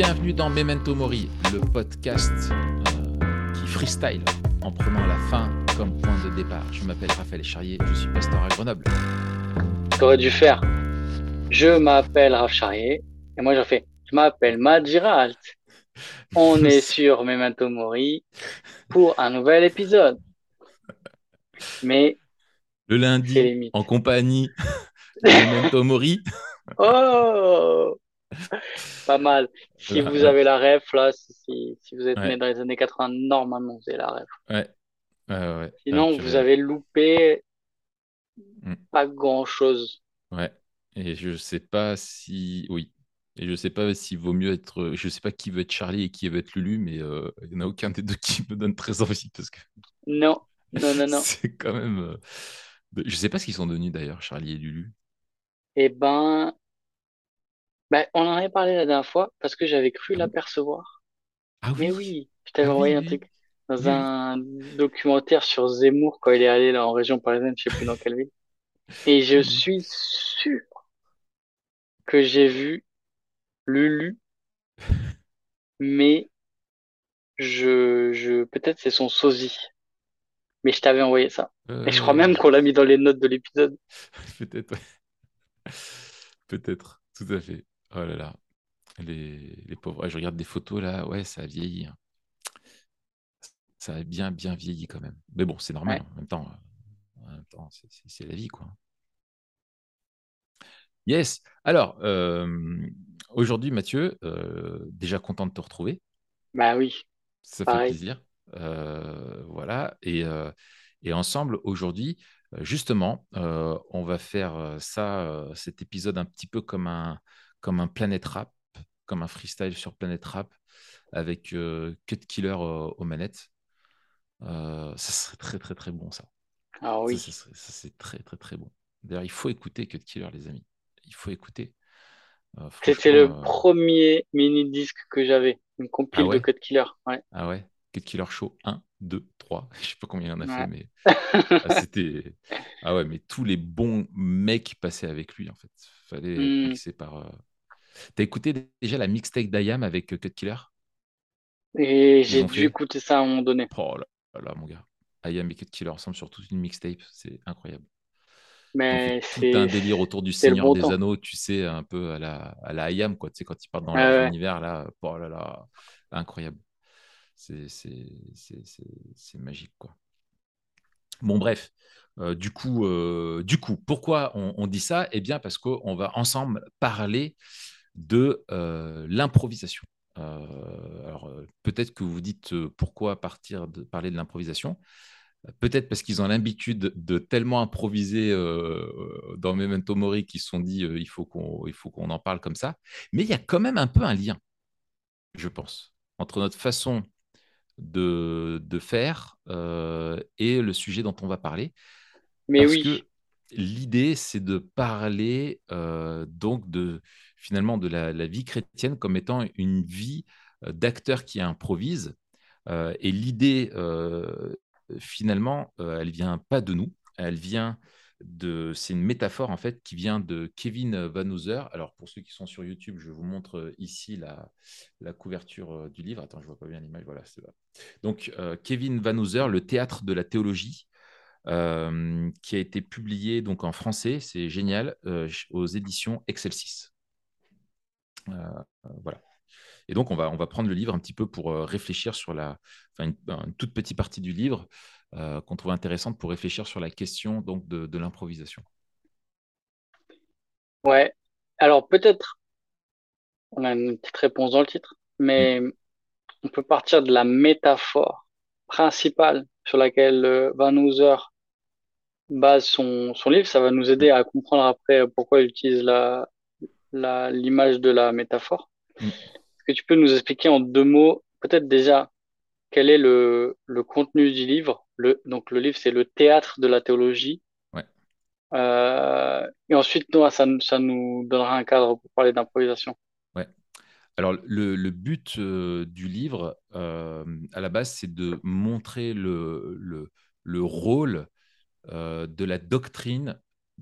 Bienvenue dans Memento Mori, le podcast euh, qui freestyle en prenant la fin comme point de départ. Je m'appelle Raphaël Charrier, je suis pasteur à Grenoble. T'aurais dû faire Je m'appelle Raph Charrier et moi j'en fais Je m'appelle Matt Giralt. On est sur Memento Mori pour un nouvel épisode. Mais Le lundi, en compagnie de Memento Mori. Oh Pas mal. Si vous avez la ref, là, si, vous êtes Ouais. né dans les années 80, normalement vous avez la ref. Ouais. Sinon, Ah, vous avez loupé Mm. pas grand-chose. Ouais. Et je sais pas si. Oui. Et je sais pas s'il vaut mieux être. Je sais pas qui veut être Charlie et qui veut être Lulu, mais euh, il n'y en a aucun des deux qui me donne très envie parce que Non, non, non, non. c'est quand même. euh, Je sais pas ce qu'ils sont devenus d'ailleurs, Charlie et Lulu. Eh ben, ben, on en avait parlé la dernière fois parce que j'avais cru Ah l'apercevoir. Ah Mais oui. oui, je t'avais Ah oui, envoyé un oui. truc dans Oui, oui. un documentaire sur Zemmour quand il est allé là en région parisienne, je sais plus dans quelle ville. Et je Oui. suis sûr que j'ai vu Lulu, mais je, je, peut-être c'est son sosie. Mais je t'avais envoyé ça. Et je crois même Euh, qu'on l'a mis dans les notes de l'épisode. Peut-être, ouais. Peut-être, tout à fait. Oh là là, les, les pauvres. Ouais, je regarde des photos là, ouais, ça a vieilli. hein. Ça a bien, bien vieilli quand même. Mais bon, c'est normal. Ouais. En même temps, euh, en même temps, c'est c'est- c'est la vie, quoi. Yes. Alors, euh, aujourd'hui, Mathieu, euh, déjà content de te retrouver. Bah oui, Ça fait pareil. plaisir. Euh, voilà. Et, euh, et ensemble, aujourd'hui, euh, justement, euh, on va faire euh, ça, euh, cet épisode un petit peu comme un, comme un Planet Rap, comme un freestyle sur Planet Rap, avec euh, Cut Killer euh, aux manettes. Euh, ça serait très, très, très bon, ça. Ah oui. ça ça, c'est très, très, très bon. D'ailleurs, il faut écouter Cut Killer, les amis. Il faut écouter. Euh, C'était le euh, premier mini-disque que j'avais. Une Ah compile de? Code Killer. Ouais. Ah ouais, Cut Killer Show 1, 2, 3. Je sais pas combien il en a fait, mais ah, c'était. Ah ouais, mais tous les bons mecs passaient avec lui, en fait. Fallait Hmm. mixé par. Euh, T'as écouté dé- déjà la mixtape d'Ayam avec euh, Cut Killer? Et j'ai dû fait. écouter ça à un moment donné. Oh là là, mon gars. Ayam et Cut Killer ensemble sur toute une mixtape, c'est incroyable. Mais tout un c'est, délire autour du c'est Seigneur bon des temps. Anneaux, tu sais, un peu à la, à la Ayam, quoi. Tu sais, quand ils partent dans Ouais, leur ouais. univers, là, oh là là, incroyable. C'est c'est- c'est- c'est- c'est magique, quoi. Bon, bref. Euh, du coup, euh, du coup, pourquoi on, on dit ça? Eh bien, parce qu'on va ensemble parler de euh, l'improvisation. Euh, alors, euh, peut-être que vous vous dites pourquoi partir de parler de l'improvisation. Peut-être parce qu'ils ont l'habitude de tellement improviser euh, dans Memento Mori qu'ils se sont dit euh, il faut qu'on en parle comme ça. Mais il y a quand même un peu un lien, je pense, entre notre façon de, de faire euh, et le sujet dont on va parler. Mais Parce oui. l'idée, c'est de parler donc de finalement de la, vie chrétienne comme étant une vie euh, d'acteur qui improvise. Euh, et l'idée, euh, finalement, euh, elle vient pas de nous, elle vient de. C'est une métaphore en fait qui vient de Kevin Van Hooser. Alors pour ceux qui sont sur YouTube, je vous montre ici la, couverture du livre. Attends, je vois pas bien l'image. Voilà, c'est là. Donc Kevin Van Hooser, le théâtre de la théologie qui a été publié donc en français, c'est génial, aux éditions Excelsis. Euh, voilà. Et donc, on va, on va prendre le livre un petit peu pour euh, réfléchir sur la, enfin, une, une toute petite partie du livre euh, qu'on trouve intéressante pour réfléchir sur la question donc de, de l'improvisation. Ouais. Alors peut-être, on a une petite réponse dans le titre, mais on peut partir de la métaphore principale sur laquelle Van Hooser base son, son livre. Ça va nous aider à comprendre après pourquoi il utilise la, l'image de la métaphore. Mm. Est-ce que tu peux nous expliquer en deux mots, peut-être déjà, quel est le, le contenu du livre? Le, donc le livre, c'est le théâtre de la théologie. Ouais. Euh, et ensuite, ça, nous- ça nous donnera un cadre pour parler d'improvisation. Ouais. Alors, le, le but euh, du livre, euh, à la base, c'est de montrer le, le, le rôle de la doctrine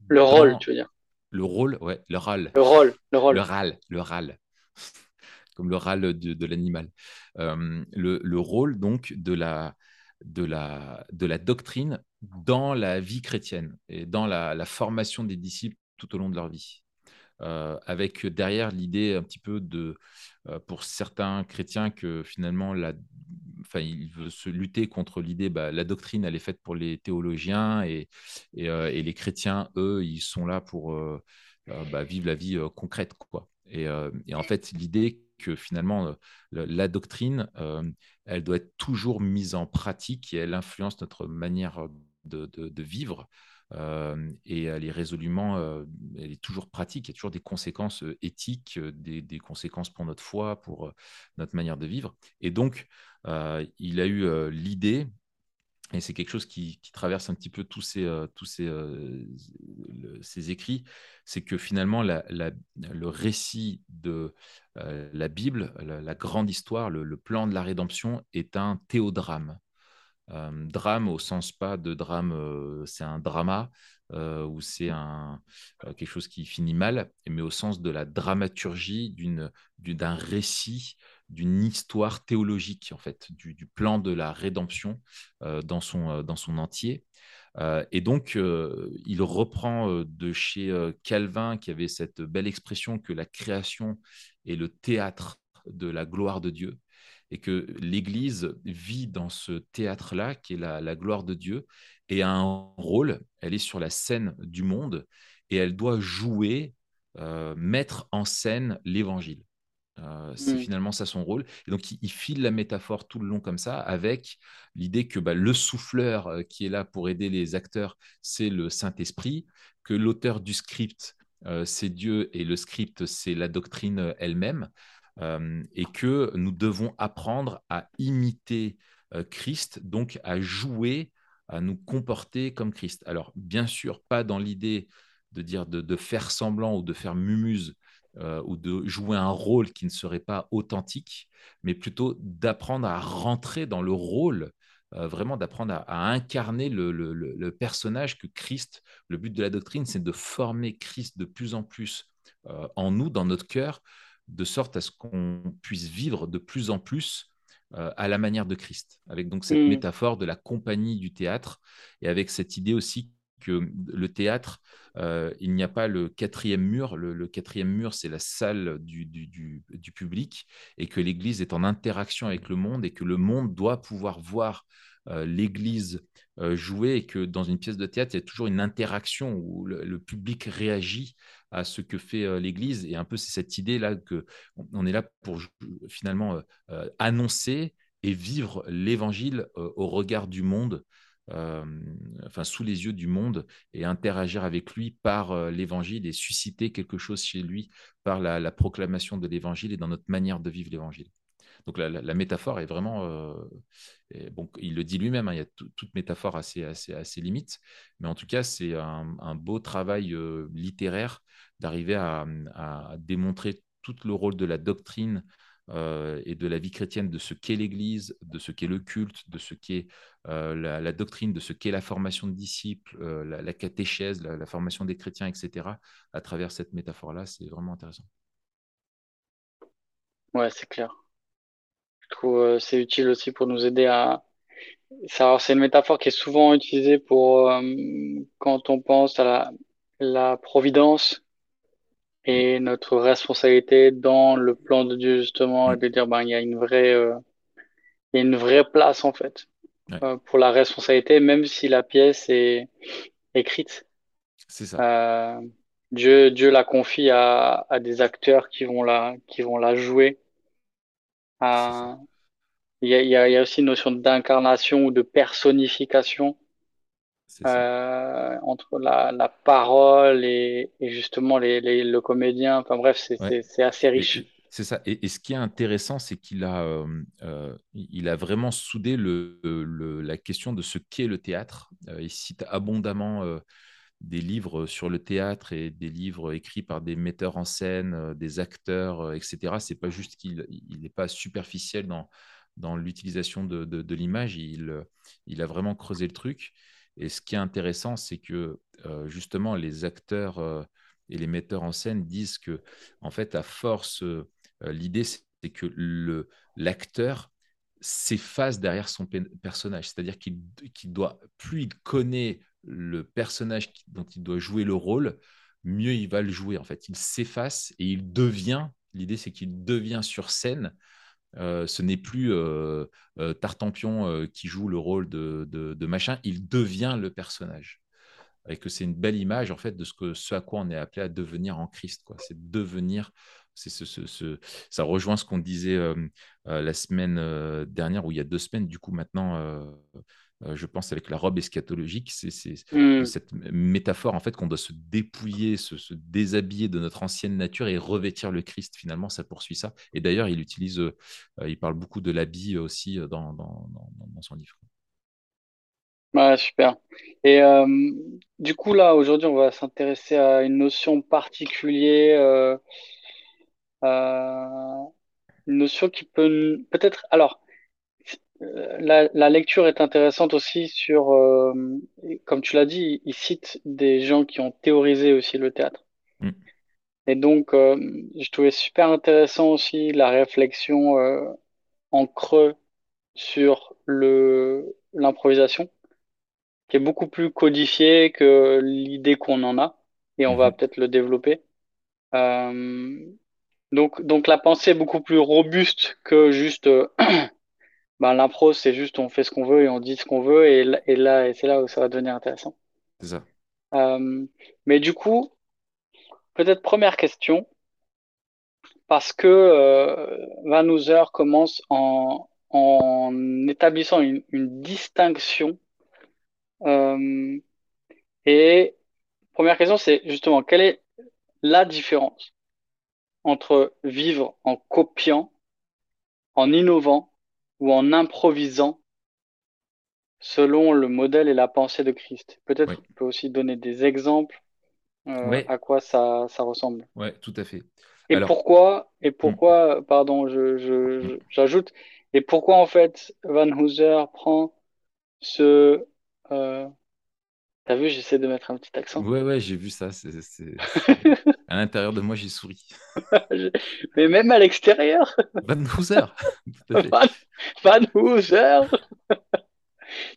Le rôle, tu veux dire. Le rôle, ouais, le râle, Le rôle, le rôle. le râle, le râle comme le râle de, l'animal. le, rôle donc de la, de la, de la doctrine dans la vie chrétienne et dans la, formation des disciples tout au long de leur vie. Euh, avec derrière l'idée un petit peu de, euh, pour certains chrétiens, que finalement, enfin, il veut se lutter contre l'idée, bah, la doctrine, elle est faite pour les théologiens et, et, euh, les chrétiens, eux, ils sont là pour bah, vivre la vie concrète. Quoi. Et, en fait, l'idée que finalement, la doctrine, elle doit être toujours mise en pratique et elle influence notre manière de, vivre. Et elle est résolument, elle est toujours pratique. Il y a toujours des conséquences éthiques, des, conséquences pour notre foi, pour notre manière de vivre. Et donc, il a eu l'idée et c'est quelque chose qui, traverse un petit peu tous ces, tous ces, ces écrits, c'est que finalement, le récit de la Bible, la, grande histoire, le, plan de la rédemption est un théodrame. Drame au sens pas de drame, c'est un drama, ou c'est un, quelque chose qui finit mal, mais au sens de la dramaturgie d'un récit d'une histoire théologique, en fait, du, plan de la rédemption euh, dans, son, euh, dans son entier. Euh, et donc, il reprend de chez Calvin, qui avait cette belle expression que la création est le théâtre de la gloire de Dieu, et que l'Église vit dans ce théâtre-là, qui est la, la, gloire de Dieu, et a un rôle, elle est sur la scène du monde, et elle doit jouer, mettre en scène l'Évangile. Euh, c'est mmh. finalement ça son rôle. Et donc, il, file la métaphore tout le long comme ça, avec l'idée que bah, le souffleur euh, qui est là pour aider les acteurs, c'est le Saint-Esprit, que l'auteur du script, euh, c'est Dieu, et le script, c'est la doctrine elle-même, et que nous devons apprendre à imiter Christ, donc à jouer, à nous comporter comme Christ. Alors, bien sûr, pas dans l'idée de dire de, faire semblant ou de faire mumuse euh, ou de jouer un rôle qui ne serait pas authentique, mais plutôt d'apprendre à rentrer dans le rôle, euh, vraiment d'apprendre à, incarner le, personnage que Christ, le but de la doctrine, c'est de former Christ de plus en plus euh, en nous, dans notre cœur, de sorte à ce qu'on puisse vivre de plus en plus à la manière de Christ, avec donc cette mmh. métaphore de la compagnie du théâtre et avec cette idée aussi que le théâtre, euh, il n'y a pas le quatrième mur. Le, quatrième mur, c'est la salle du, public et que l'Église est en interaction avec le monde et que le monde doit pouvoir voir euh, l'Église euh, jouer et que dans une pièce de théâtre, il y a toujours une interaction où le, public réagit à ce que fait l'Église. Et un peu, c'est cette idée-là que on est là pour finalement annoncer et vivre l'Évangile au regard du monde euh, enfin sous les yeux du monde et interagir avec lui par euh, l'évangile et susciter quelque chose chez lui par la, proclamation de l'évangile et dans notre manière de vivre l'évangile. Donc la, métaphore est vraiment, euh, bon, il le dit lui-même, hein, il y a toute métaphore assez, assez, assez limite, mais en tout cas c'est un, beau travail littéraire d'arriver à, à, démontrer tout le rôle de la doctrine euh, et de la vie chrétienne, de ce qu'est l'Église, de ce qu'est le culte, de ce qu'est euh, la, doctrine, de ce qu'est la formation de disciples, euh, la, catéchèse, la, formation des chrétiens, etc., à travers cette métaphore-là, c'est vraiment intéressant. Ouais, c'est clair. Je trouve c'est utile aussi pour nous aider à. C'est une métaphore qui est souvent utilisée pour quand on pense à la, la providence et notre responsabilité dans le plan de Dieu justement et mm. de dire ben il y a une vraie euh, il y a une vraie place en fait euh, pour la responsabilité même si la pièce est écrite. C'est ça. Euh, Dieu Dieu la confie à, à des acteurs qui vont la qui vont la jouer. Il y a, il y a aussi une notion d'incarnation ou de personnification euh, entre la, la, parole et, et justement les, les, le comédien. Enfin bref, c'est assez riche. C'est ça. Et, ce qui est intéressant, c'est qu'il a, euh, euh, il a vraiment soudé le, le, la question de ce qu'est le théâtre. il cite abondamment des livres sur le théâtre et des livres écrits par des metteurs en scène, des acteurs, etc. C'est pas juste qu'il n'est pas superficiel dans, dans l'utilisation de, de, de l'image. Il, il a vraiment creusé le truc. Et ce qui est intéressant, c'est que euh, justement, les acteurs euh, et les metteurs en scène disent que, en fait, à force, euh, l'idée, c'est que l'acteur s'efface derrière son personnage. C'est-à-dire qu'il doit, plus il connaît le personnage dont il doit jouer le rôle, mieux il va le jouer. En fait, il s'efface et il devient. L'idée, c'est qu'il devient sur scène. Euh, ce n'est plus euh, euh, Tartampion qui joue le rôle de, machin, il devient le personnage. Et que c'est une belle image en fait de ce, que, à quoi on est appelé à devenir en Christ. C'est devenir ce, ça rejoint ce qu'on disait la semaine dernière, ou il y a deux semaines, du coup, maintenant, je pense, avec la robe eschatologique. C'est mmh. cette métaphore, en fait, qu'on doit se dépouiller, se, déshabiller de notre ancienne nature et revêtir le Christ. Finalement, ça poursuit ça. Et d'ailleurs, il utilise, il parle beaucoup de l'habit aussi dans, dans, son livre. Ouais, super. Et du coup, là, aujourd'hui, on va s'intéresser à une notion particulière euh, une notion qui peut peut-être. Alors, euh, la, lecture est intéressante aussi sur, euh, comme tu l'as dit, il cite des gens qui ont théorisé aussi le théâtre. Mm. Et donc, je trouvais super intéressant aussi la réflexion en creux sur le l'improvisation, qui est beaucoup plus codifiée que l'idée qu'on en a, et on va mm-hmm. peut-être le développer. Donc, donc la pensée est beaucoup plus robuste que juste ben, l'impro, c'est juste on fait ce qu'on veut et on dit ce qu'on veut et, et là, et c'est là où ça va devenir intéressant. C'est ça. Euh, mais du coup, peut-être première question, parce que euh, Van Hooser commence en, en établissant une, une distinction. Euh, et première question, c'est justement quelle est la différence entre vivre en copiant, en innovant ou en improvisant selon le modèle et la pensée de Christ. Peut-être tu peux aussi donner des exemples euh, à quoi ça, ça ressemble. Oui, tout à fait. Et pourquoi, et pourquoi, hmm. pardon, je, j'ajoute, et pourquoi en fait Van Hooser prend ce, euh, T'as vu, j'essaie de mettre un petit accent. Ouais, ouais, j'ai vu ça. C'est, à l'intérieur de moi, j'ai souri. Mais même à l'extérieur. Van Hooser. Van, Van Hooser.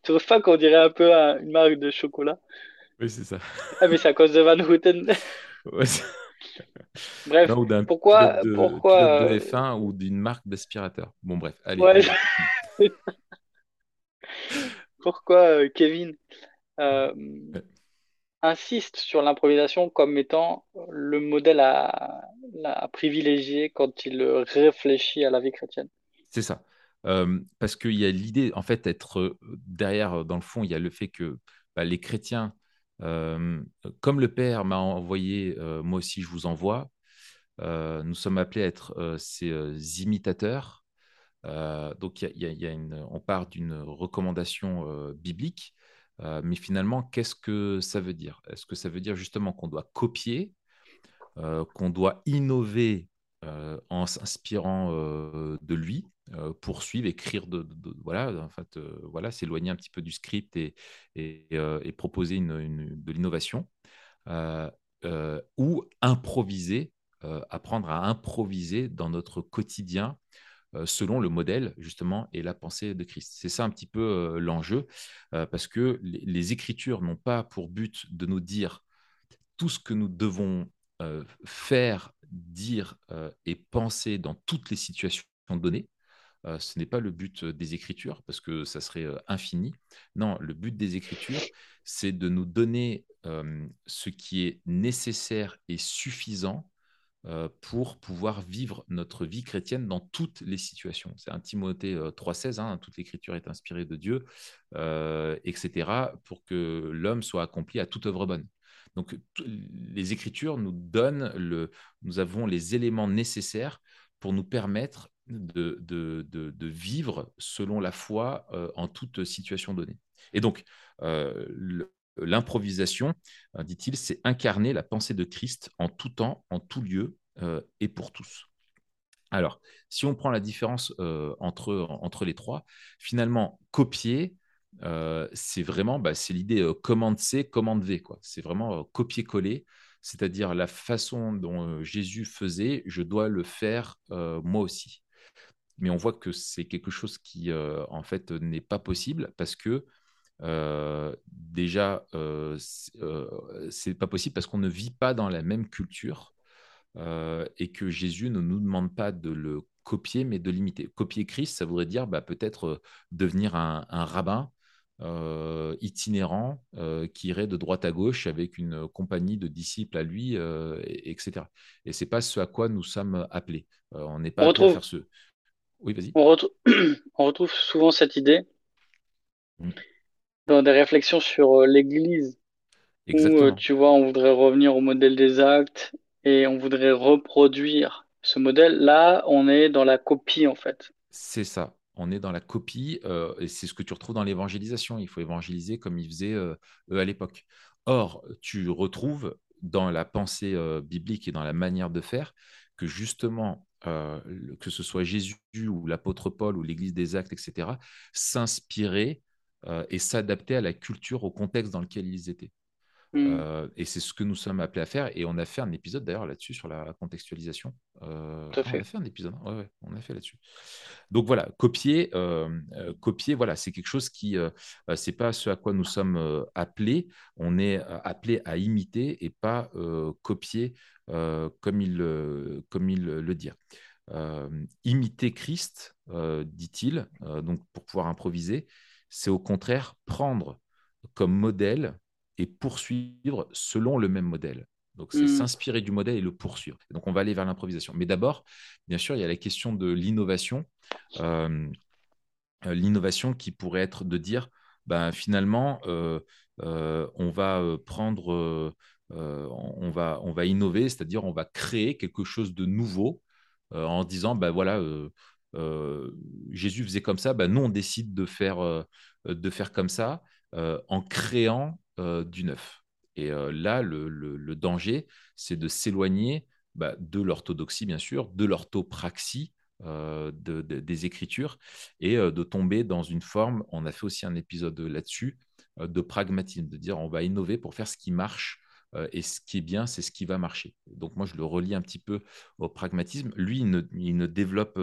tu vois pas qu'on dirait un peu une marque de chocolat? Oui, c'est ça. Ah, mais c'est à cause de Van Houten. ouais, bref, pourquoi, de, pourquoi de F1 ou d'une marque d'aspirateur. Bon, bref, allez. pourquoi euh, Kevin? Euh, insiste sur l'improvisation comme étant le modèle à, privilégier quand il réfléchit à la vie chrétienne. C'est ça. Euh, parce qu'il y a l'idée, en fait, être euh, derrière, dans le fond, il y a le fait que bah, les chrétiens, comme le Père m'a envoyé, moi aussi je vous envoie, nous sommes appelés à être ses imitateurs. donc, il y a, une, on part d'une recommandation biblique euh, mais finalement, qu'est-ce que ça veut dire? Est-ce que ça veut dire justement qu'on doit copier, euh, qu'on doit innover euh, en s'inspirant de lui, poursuivre, écrire, de, voilà, en fait, voilà, s'éloigner un petit peu du script et, proposer de l'innovation, ou improviser, apprendre à improviser dans notre quotidien selon le modèle justement et la pensée de Christ. C'est ça un petit peu euh, l'enjeu, euh, parce que les, Écritures n'ont pas pour but de nous dire tout ce que nous devons faire, dire et penser dans toutes les situations données. ce n'est pas le but des Écritures, parce que ça serait infini. Non, le but des Écritures, c'est de nous donner ce qui est nécessaire et suffisant euh, pour pouvoir vivre notre vie chrétienne dans toutes les situations. C'est un Timothée 3,16, euh, hein, toute l'écriture est inspirée de Dieu, euh, etc., pour que l'homme soit accompli à toute œuvre bonne. Donc, les Écritures nous donnent, le, nous avons les éléments nécessaires pour nous permettre de, vivre selon la foi en toute situation donnée. Et donc, le, L'improvisation, euh, dit-il, c'est incarner la pensée de Christ en tout temps, en tout lieu euh, et pour tous. Alors, si on prend la différence euh, entre, entre les trois, finalement, copier, c'est vraiment bah, c'est l'idée commande C, commande V. C'est vraiment copier-coller, c'est-à-dire la façon dont Jésus faisait, je dois le faire moi aussi. mais on voit que c'est quelque chose qui, en fait, n'est pas possible parce que déjà, c'est pas possible parce qu'on ne vit pas dans la même culture et que Jésus ne nous demande pas de le copier, mais de l'imiter. Copier Christ, ça voudrait dire bah, peut-être devenir un, rabbin itinérant qui irait de droite à gauche avec une compagnie de disciples à lui, etc. Et c'est pas ce à quoi nous sommes appelés. on n'est pas on appelés à faire ce. Oui, vas-y. On, on, retrouve souvent cette idée mmh. Dans des réflexions sur l'Église. Où, tu vois, on voudrait revenir au modèle des actes et on voudrait reproduire ce modèle. Là, on est dans la copie, en fait. C'est ça. On est dans la copie, euh, et c'est ce que tu retrouves dans l'évangélisation. Il faut évangéliser comme ils faisaient euh, eux à l'époque. Or, tu retrouves dans la pensée euh, biblique et dans la manière de faire que justement, que ce soit Jésus ou l'apôtre Paul ou l'Église des Actes, etc., s'inspirer et s'adapter à la culture, au contexte dans lequel ils étaient. Mmh. Euh, et c'est ce que nous sommes appelés à faire. Et on a fait un épisode d'ailleurs là-dessus sur la contextualisation. Euh, on a fait un épisode. Ouais, on a fait là-dessus. Donc voilà, copier, euh, copier, voilà, c'est quelque chose qui, c'est pas ce à quoi nous sommes appelés. On est appelé à imiter et pas copier comme il, comme il le dit. imiter Christ, dit-il, donc pour pouvoir improviser, c'est au contraire prendre comme modèle et poursuivre selon le même modèle. Donc, c'est mm. s'inspirer du modèle et le poursuivre. donc, on va aller vers l'improvisation. Mais d'abord, bien sûr, il y a la question de l'innovation. Euh, euh, l'innovation qui pourrait être de dire, ben, finalement, euh, on va prendre, on, va, on va innover, c'est-à-dire on va créer quelque chose de nouveau en disant, ben voilà, Jésus faisait comme ça, ben, nous, on décide de faire, de faire comme ça en créant euh, du neuf. Et euh, là, le, danger, c'est de s'éloigner bah, de l'orthodoxie, bien sûr, de l'orthopraxie, euh, des Écritures, et de tomber dans une forme, on a fait aussi un épisode là-dessus, de pragmatisme, de dire on va innover pour faire ce qui marche. Et ce qui est bien, c'est ce qui va marcher. Donc moi, je le relie un petit peu au pragmatisme. Lui, il ne, développe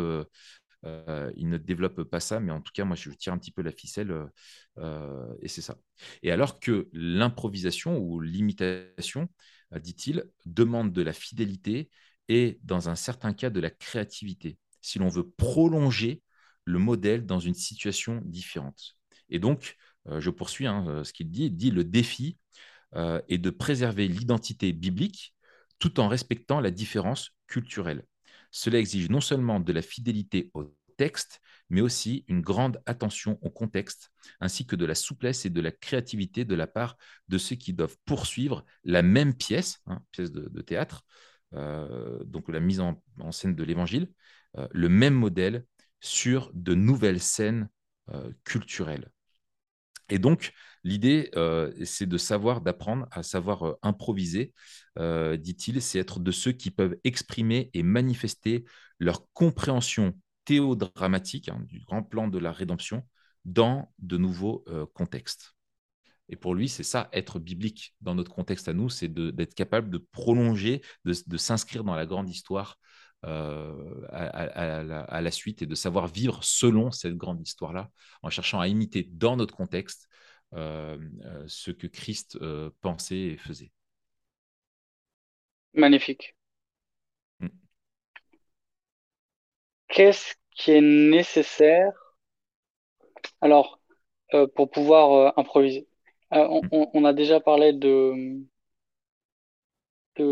euh, il ne développe pas ça, mais en tout cas, moi, je tire un petit peu la ficelle euh, euh, et c'est ça. Et alors que l'improvisation ou l'imitation, dit-il, demande de la fidélité et, dans un certain cas, de la créativité, si l'on veut prolonger le modèle dans une situation différente. Et donc, je poursuis hein, ce qu'il dit, il dit le défi est de préserver l'identité biblique tout en respectant la différence culturelle. Cela exige non seulement de la fidélité au texte, mais aussi une grande attention au contexte, ainsi que de la souplesse et de la créativité de la part de ceux qui doivent poursuivre la même pièce, hein, pièce de, théâtre, euh, donc la mise en, scène de l'évangile, euh, le même modèle sur de nouvelles scènes euh, culturelles. Et donc, l'idée, c'est de savoir, d'apprendre à savoir improviser, dit-il, c'est être de ceux qui peuvent exprimer et manifester leur compréhension théodramatique hein, du grand plan de la rédemption dans de nouveaux euh, contextes. Et pour lui, c'est ça, être biblique dans notre contexte à nous, c'est d'être capable de prolonger, de, s'inscrire dans la grande histoire euh, à, la, suite et de savoir vivre selon cette grande histoire-là, en cherchant à imiter dans notre contexte euh, ce que Christ pensait et faisait. Magnifique. qu'est-ce qui est nécessaire? Alors euh, pour pouvoir euh, improviser euh, on, a déjà parlé de de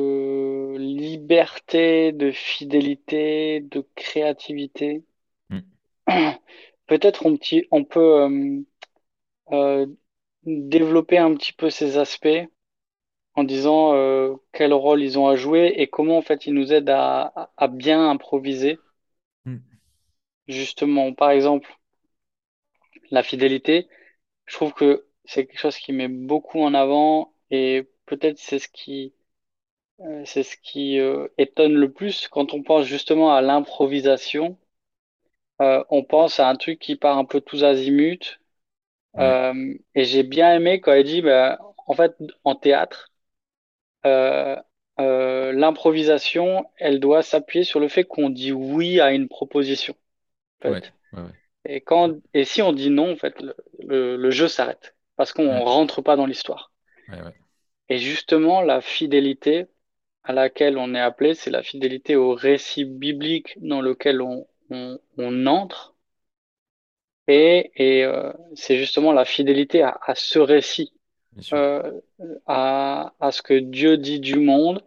liberté, de fidélité, de créativité. Mm. Peut-être on, on peut développer un petit peu ces aspects en disant quel rôle ils ont à jouer et comment en fait ils nous aident à, à bien improviser. Mm. Justement, par exemple, la fidélité, je trouve que c'est quelque chose qui met beaucoup en avant et peut-être c'est ce qui euh, c'est ce qui euh, étonne le plus quand on pense justement à l'improvisation. Euh, on pense à un truc qui part un peu tous azimuts. et j'ai bien aimé quand elle dit, bah, en fait, en théâtre, l'improvisation, elle doit s'appuyer sur le fait qu'on dit oui à une proposition. fait. Et, quand, et si on dit non, en fait, le, le, jeu s'arrête parce qu'on ne rentre pas dans l'histoire. Et justement, la fidélité à laquelle on est appelé, c'est la fidélité au récit biblique dans lequel on, on, on entre. Et, et euh, c'est justement la fidélité à, à ce récit, euh, à, à ce que Dieu dit du monde.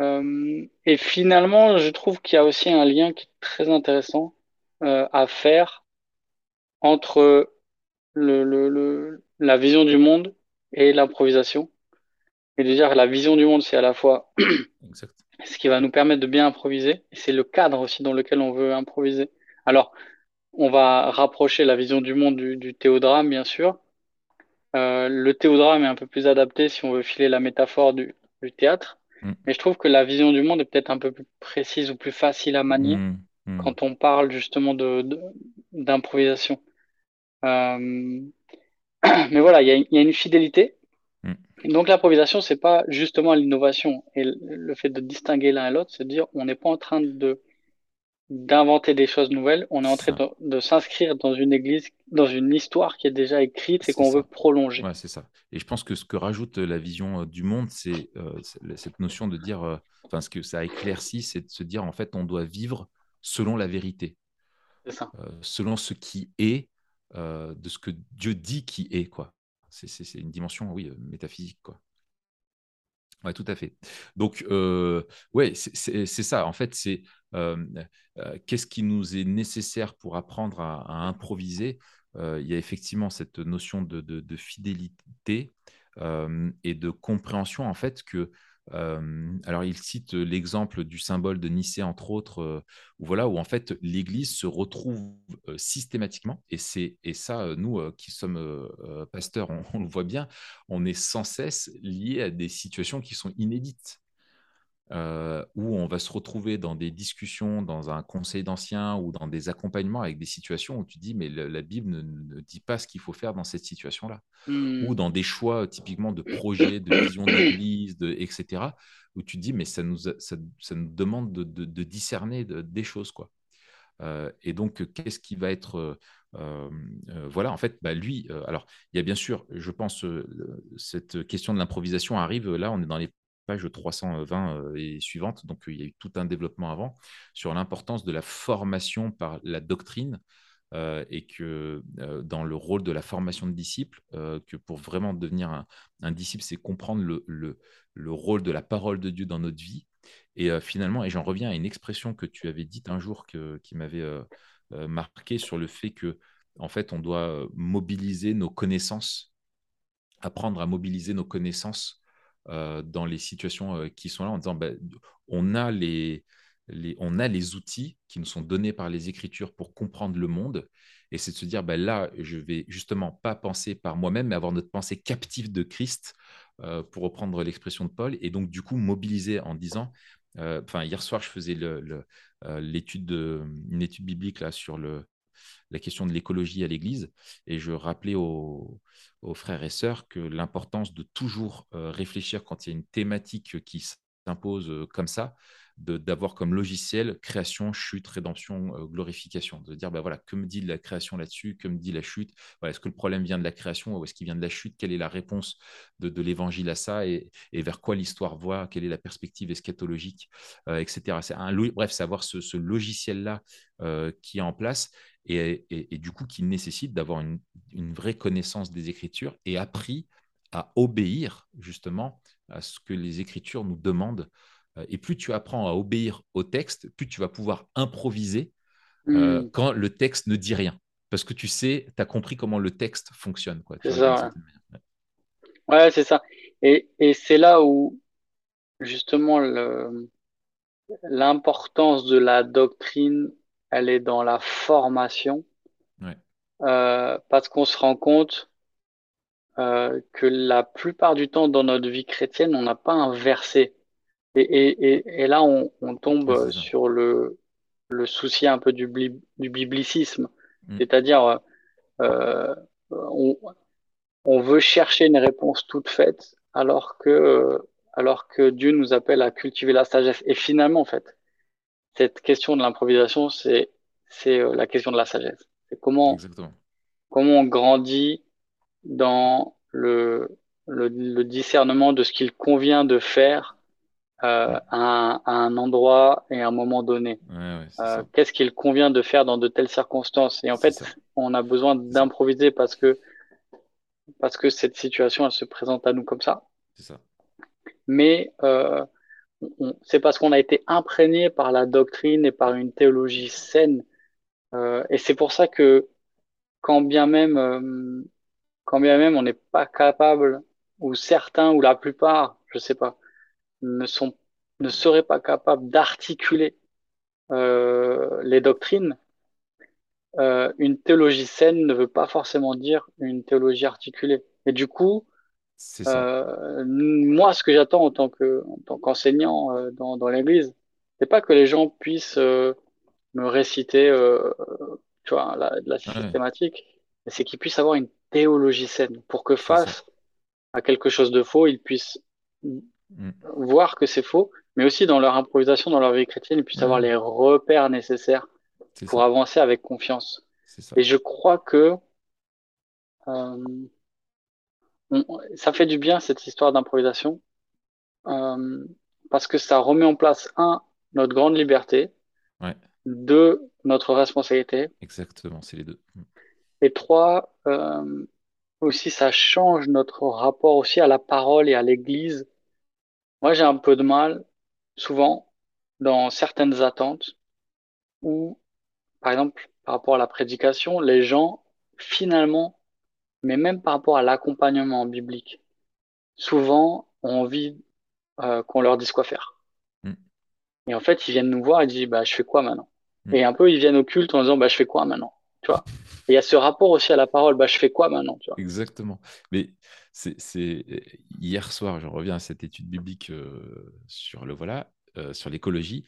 Euh, et finalement, je trouve qu'il y a aussi un lien qui est très intéressant euh, à faire entre le, le, le, la vision du monde et l'improvisation. Et de dire que la vision du monde, c'est à la fois ce qui va nous permettre de bien improviser, et c'est le cadre aussi dans lequel on veut improviser. Alors, on va rapprocher la vision du monde du, du théodrame, bien sûr. Euh, le théodrame est un peu plus adapté si on veut filer la métaphore du, du théâtre. Mm. Mais je trouve que la vision du monde est peut-être un peu plus précise ou plus facile à manier mm. Mm. quand on parle justement de, d'improvisation. Euh, mais voilà, il y a, une fidélité. Donc l'improvisation, c'est pas justement l'innovation et le fait de distinguer l'un et l'autre, c'est de dire on n'est pas en train de d'inventer des choses nouvelles, on est en train de, s'inscrire dans une église, dans une histoire qui est déjà écrite et qu'on veut prolonger. Ouais, c'est ça. Et je pense que ce que rajoute la vision euh, du monde, c'est euh, cette notion de dire, euh, enfin, ce que ça éclaircit, c'est de se dire, en fait, on doit vivre selon la vérité. Ça. selon ce qui est, de ce que Dieu dit qui est, quoi. C'est une dimension, oui, métaphysique, quoi. Oui, tout à fait. Donc, euh, ouais, c'est ça. En fait, c'est euh, euh, qu'est-ce qui nous est nécessaire pour apprendre à, improviser? Il y a effectivement cette notion de, de fidélité et de compréhension, en fait, que alors, il cite l'exemple du symbole de Nicée, entre autres, où, voilà, où en fait l'Église se retrouve systématiquement, et, c'est, et ça, nous qui sommes pasteurs, on, le voit bien, on est sans cesse lié à des situations qui sont inédites. Où on va se retrouver dans des discussions, dans un conseil d'anciens ou dans des accompagnements avec des situations où tu dis, mais la, Bible ne, dit pas ce qu'il faut faire dans cette situation-là. Ou mmh. dans des choix typiquement de projets, de vision d'église, de, etc., où tu dis, mais ça nous, ça, nous demande de, de, discerner des choses. quoi. et donc, qu'est-ce qui va être. voilà, en fait, bah, lui, alors, il y a bien sûr, je pense, cette question de l'improvisation arrive, là, on est dans les page 320 et suivante, donc il y a eu tout un développement avant, sur l'importance de la formation par la doctrine et que dans le rôle de la formation de disciples, que pour vraiment devenir un, disciple, c'est comprendre le, le, le, rôle de la parole de Dieu dans notre vie. Et finalement, et j'en reviens à une expression que tu avais dite un jour qui m'avait marqué sur le fait que, en fait, on doit mobiliser nos connaissances, apprendre à mobiliser nos connaissances euh, dans les situations euh, qui sont là en disant bah, on, a les, on a les outils qui nous sont donnés par les Écritures pour comprendre le monde. Et c'est de se dire bah, là, je vais justement pas penser par moi-même, mais avoir notre pensée captive de Christ, euh, pour reprendre l'expression de Paul, et donc du coup mobiliser en disant Enfin, hier soir, je faisais une étude biblique là, sur le, la question de l'écologie à l'Église. Et je rappelais aux, frères et sœurs que l'importance de toujours euh, réfléchir quand il y a une thématique qui s'impose euh, comme ça, d'avoir comme logiciel création, chute, rédemption, euh, glorification. De dire, bah voilà, que me dit la création là-dessus? Que me dit la chute? Est-ce que le problème vient de la création ou est-ce qu'il vient de la chute? Quelle est la réponse de, l'évangile à ça? Et, vers quoi l'histoire voit? Quelle est la perspective eschatologique, etc. C'est un, bref, savoir ce, ce logiciel-là qui est en place et, du coup qui nécessite d'avoir une, vraie connaissance des Écritures et appris à obéir justement à ce que les Écritures nous demandent. Euh, et plus tu apprends à obéir au texte, plus tu vas pouvoir improviser euh, mmh. quand le texte ne dit rien. Parce que tu sais, tu as compris comment le texte fonctionne. C'est ça. Ouais, c'est ça. Et, et c'est là où justement l'importance de la doctrine elle est dans la formation. Euh, parce qu'on se rend compte euh, que la plupart du temps dans notre vie chrétienne, on n'a pas un verset. Et, et, et, là, on, on tombe sur le, le souci un peu du, du biblicisme. Mm. C'est-à-dire, euh, on, on, veut chercher une réponse toute faite alors que, alors que Dieu nous appelle à cultiver la sagesse. Et finalement, en fait, cette question de l'improvisation, c'est c'est euh, la question de la sagesse. C'est comment, comment on grandit dans le, le, discernement de ce qu'il convient de faire euh, à, un, endroit et à un moment donné. Euh, qu'est-ce qu'il convient de faire dans de telles circonstances? Et en fait, on a besoin d'improviser parce que parce que cette situation, elle se présente à nous comme ça. ça. Mais euh, c'est parce qu'on a été imprégné par la doctrine et par une théologie saine. Et c'est pour ça que quand bien même, quand bien même on n'est pas capable, ou certains, ou la plupart, je sais pas, ne sont, ne seraient pas capables d'articuler euh, les doctrines, euh, une théologie saine ne veut pas forcément dire une théologie articulée. Et du coup, euh, moi, ce que j'attends en tant que en tant qu'enseignant euh, dans, dans l'Église, c'est pas que les gens puissent me réciter, tu vois, la, la systématique, mais c'est qu'ils puissent avoir une théologie saine pour que face à quelque chose de faux, ils puissent mm. voir que c'est faux, mais aussi dans leur improvisation, dans leur vie chrétienne, ils puissent avoir les repères nécessaires pour avancer avec confiance. Et je crois que euh, ça fait du bien cette histoire d'improvisation euh, parce que ça remet en place un notre grande liberté, deux notre responsabilité. Exactement, c'est les deux. Et trois euh, aussi ça change notre rapport aussi à la parole et à l'Église. Moi j'ai un peu de mal souvent dans certaines attentes où par exemple, par rapport à la prédication, les gens, finalement, mais même par rapport à l'accompagnement biblique, souvent ont envie euh, qu'on leur dise quoi faire. Mm. Et en fait, ils viennent nous voir et disent, bah, je fais quoi maintenant? Mm. Et un peu, ils viennent au culte en disant, bah, je fais quoi maintenant? Tu vois? Et il y a ce rapport aussi à la parole, bah, je fais quoi maintenant? Tu vois? Exactement. Mais c'est hier soir, je reviens à cette étude biblique euh, sur le voilà, euh, sur l'écologie.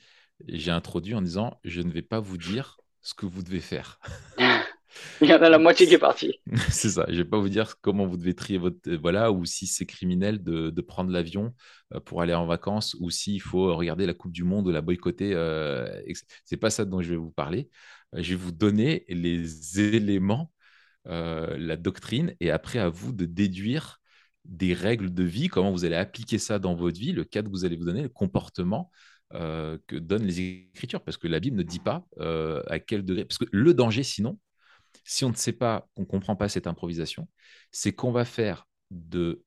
J'ai introduit en disant, je ne vais pas vous dire ce que vous devez faire. Il y en a la moitié qui est partie. c'est ça. Je ne vais pas vous dire comment vous devez trier votre. Voilà, ou si c'est criminel de, de prendre l'avion euh, pour aller en vacances, ou s'il faut regarder la Coupe du Monde ou la boycotter. Euh, c'est pas ça dont je vais vous parler. Euh, je vais vous donner les éléments, euh, la doctrine, et après à vous de déduire des règles de vie, comment vous allez appliquer ça dans votre vie, le cadre que vous allez vous donner, le comportement euh, que donnent les Écritures, parce que la Bible ne dit pas euh, à quel degré. Parce que le danger, sinon, si on ne sait pas, qu'on ne comprend pas cette improvisation, c'est qu'on va faire de.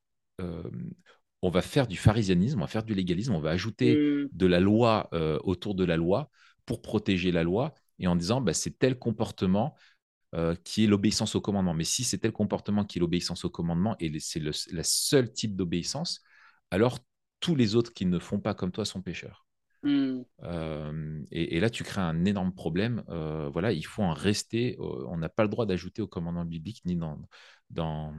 On va faire du pharisianisme, on va faire du légalisme, on va ajouter mmh. de la loi autour de la loi pour protéger la loi, et en disant bah, c'est tel comportement qui est l'obéissance au commandement. Mais si c'est tel comportement qui est l'obéissance au commandement, et c'est le la seule type d'obéissance, alors tous les autres qui ne font pas comme toi sont pécheurs. Mmh. Euh, et, là, tu crées un énorme problème. Euh, voilà, il faut en rester. Euh, on n'a pas le droit d'ajouter au commandement biblique ni d'en dans,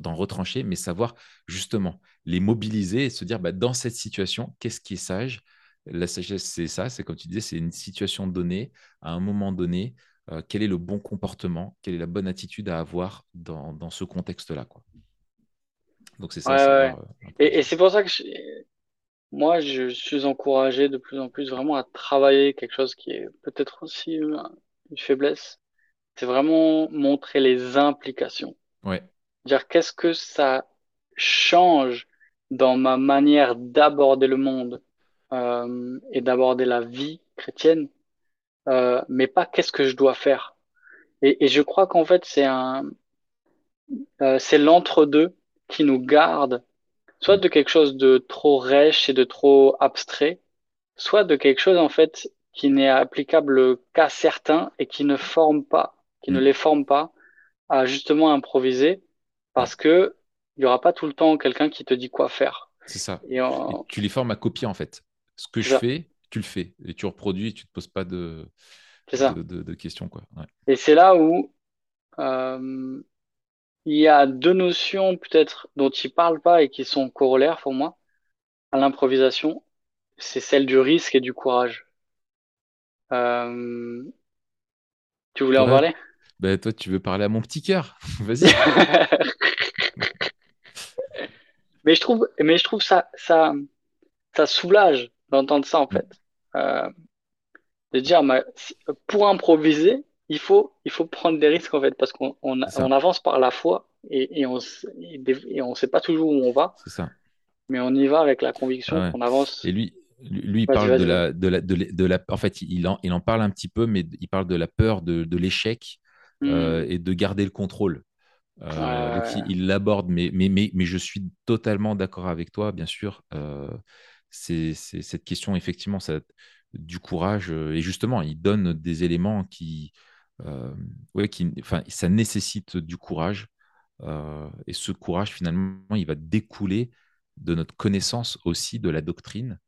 dans, retrancher, mais savoir justement les mobiliser et se dire bah, dans cette situation, qu'est-ce qui est sage? La sagesse, c'est ça, c'est comme tu disais, c'est une situation donnée, à un moment donné, quel est le bon comportement, quelle est la bonne attitude à avoir dans, dans ce contexte-là. Quoi? Donc c'est ça. et, et c'est pour ça que je moi, je suis encouragé de plus en plus vraiment à travailler quelque chose qui est peut-être aussi une, faiblesse. C'est vraiment montrer les implications. Ouais. Dire qu'est-ce que ça change dans ma manière d'aborder le monde euh, et d'aborder la vie chrétienne, euh, mais pas qu'est-ce que je dois faire. Et, et je crois qu'en fait, c'est un, euh, c'est l'entre-deux qui nous garde soit de quelque chose de trop rêche et de trop abstrait, soit de quelque chose en fait qui n'est applicable qu'à certains et qui ne forme pas, qui ne mm. les forme pas à justement improviser parce que il y aura pas tout le temps quelqu'un qui te dit quoi faire. C'est ça. Et, tu les formes à copier en fait. Ce que je fais, tu le fais et tu reproduis et tu te poses pas de, de, questions quoi. Et c'est là où euh, il y a deux notions peut-être dont il parle pas et qui sont corollaires pour moi à l'improvisation. C'est celle du risque et du courage. Euh, tu voulais en parler? Ben, Toi, tu veux parler à mon petit cœur. Vas-y. mais je trouve, mais je trouve ça, ça, ça soulage d'entendre ça en fait. Euh, de dire, pour improviser, il faut, il faut prendre des risques en fait, parce qu'on on, avance par la foi et, et on et et on sait pas toujours où on va, c'est ça. mais on y va avec la Ah conviction ouais. qu'on Et avance. lui, lui, lui, il parle de la, de la, de la, de la- en fait, il en, il en parle un petit peu, mais il parle de la peur de, de l'échec euh, Hmm. et de garder le contrôle. Ouais, Euh, donc, il l'aborde, mais, mais, mais, mais je suis totalement d'accord avec toi, bien sûr. Euh, c'est, cette question, effectivement, ça, du courage. euh, et justement, il donne des éléments qui, euh, ouais, qui, enfin, ça nécessite du courage. Euh, et ce courage, finalement, il va découler de notre connaissance aussi de la doctrine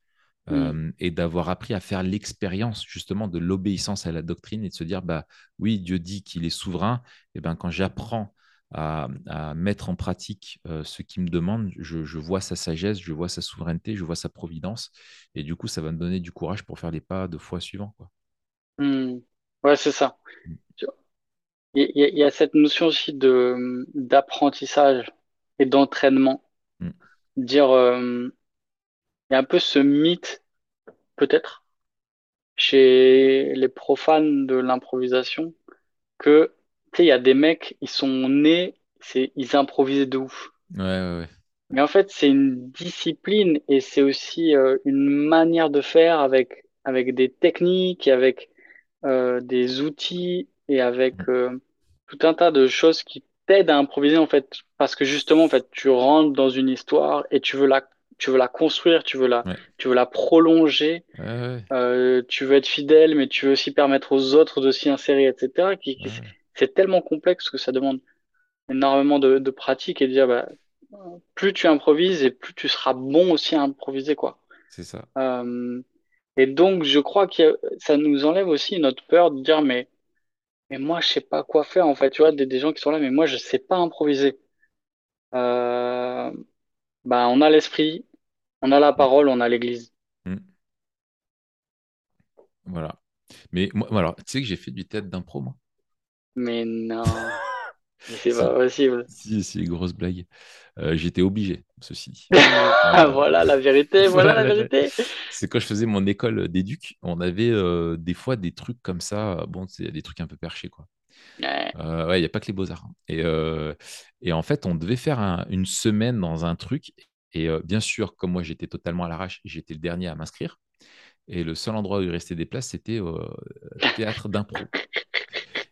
euh, et d'avoir appris à faire l'expérience justement de l'obéissance à la doctrine et de se dire, bah oui, Dieu dit qu'il est souverain, et ben quand j'apprends à, à mettre en pratique euh, ce qu'il me demande, je, je vois sa sagesse, je vois sa souveraineté, je vois sa providence, et du coup, ça va me donner du courage pour faire les pas de foi suivants. Quoi. Hmm. Ouais, c'est ça. Mm, vois, Il y, a il y cette notion aussi de d'apprentissage et d'entraînement. mm, Dire, euh, il y a un peu ce mythe, peut-être, chez les profanes de l'improvisation, que, sais, il y a des mecs, ils sont nés, ils improvisaient de ouf. Ouais, ouais, ouais. Mais en fait, c'est une discipline et c'est aussi euh, une manière de faire avec, avec des techniques et avec euh, des outils et Mm, avec euh, tout un tas de choses qui t'aident à improviser en fait. Parce que justement, en fait, tu rentres dans une histoire et tu veux la, tu veux la construire, tu veux la, Ouais, tu veux la prolonger, ouais, ouais, euh, tu veux être fidèle, mais tu veux aussi permettre aux autres de s'y insérer, etc. Qui, qui- ouais, c'est tellement complexe que ça demande énormément de, de pratique et de dire, bah, plus tu improvises et plus tu seras bon aussi à improviser, quoi. c'est ça. Euh, et donc, je crois que ça nous enlève aussi notre peur de dire, mais, mais moi, je sais pas quoi faire, en fait. Tu vois, des, des gens qui sont là, mais moi, je sais pas improviser. Euh, bah, on a l'esprit, on a la parole, on a l'église. mm, Voilà. Mais moi, alors, tu sais que j'ai fait du théâtre d'impro, moi. Mais non, c'est pas Si, possible. si, si, grosse blague. Euh, j'étais obligé, ceci dit. Euh, Voilà la vérité, voilà la vérité. C'est quand je faisais mon école d'éduc, on avait euh, des fois des trucs comme ça. Bon, c'est des trucs un peu perchés, quoi. Ouais, Euh, ouais, il n'y a pas que les beaux-arts. hein. Et, et en fait, on devait faire un- une semaine dans un truc. Et bien sûr, comme moi, j'étais totalement à l'arrache, j'étais le dernier à m'inscrire. Et le seul endroit où il restait des places, c'était euh, théâtre d'impro.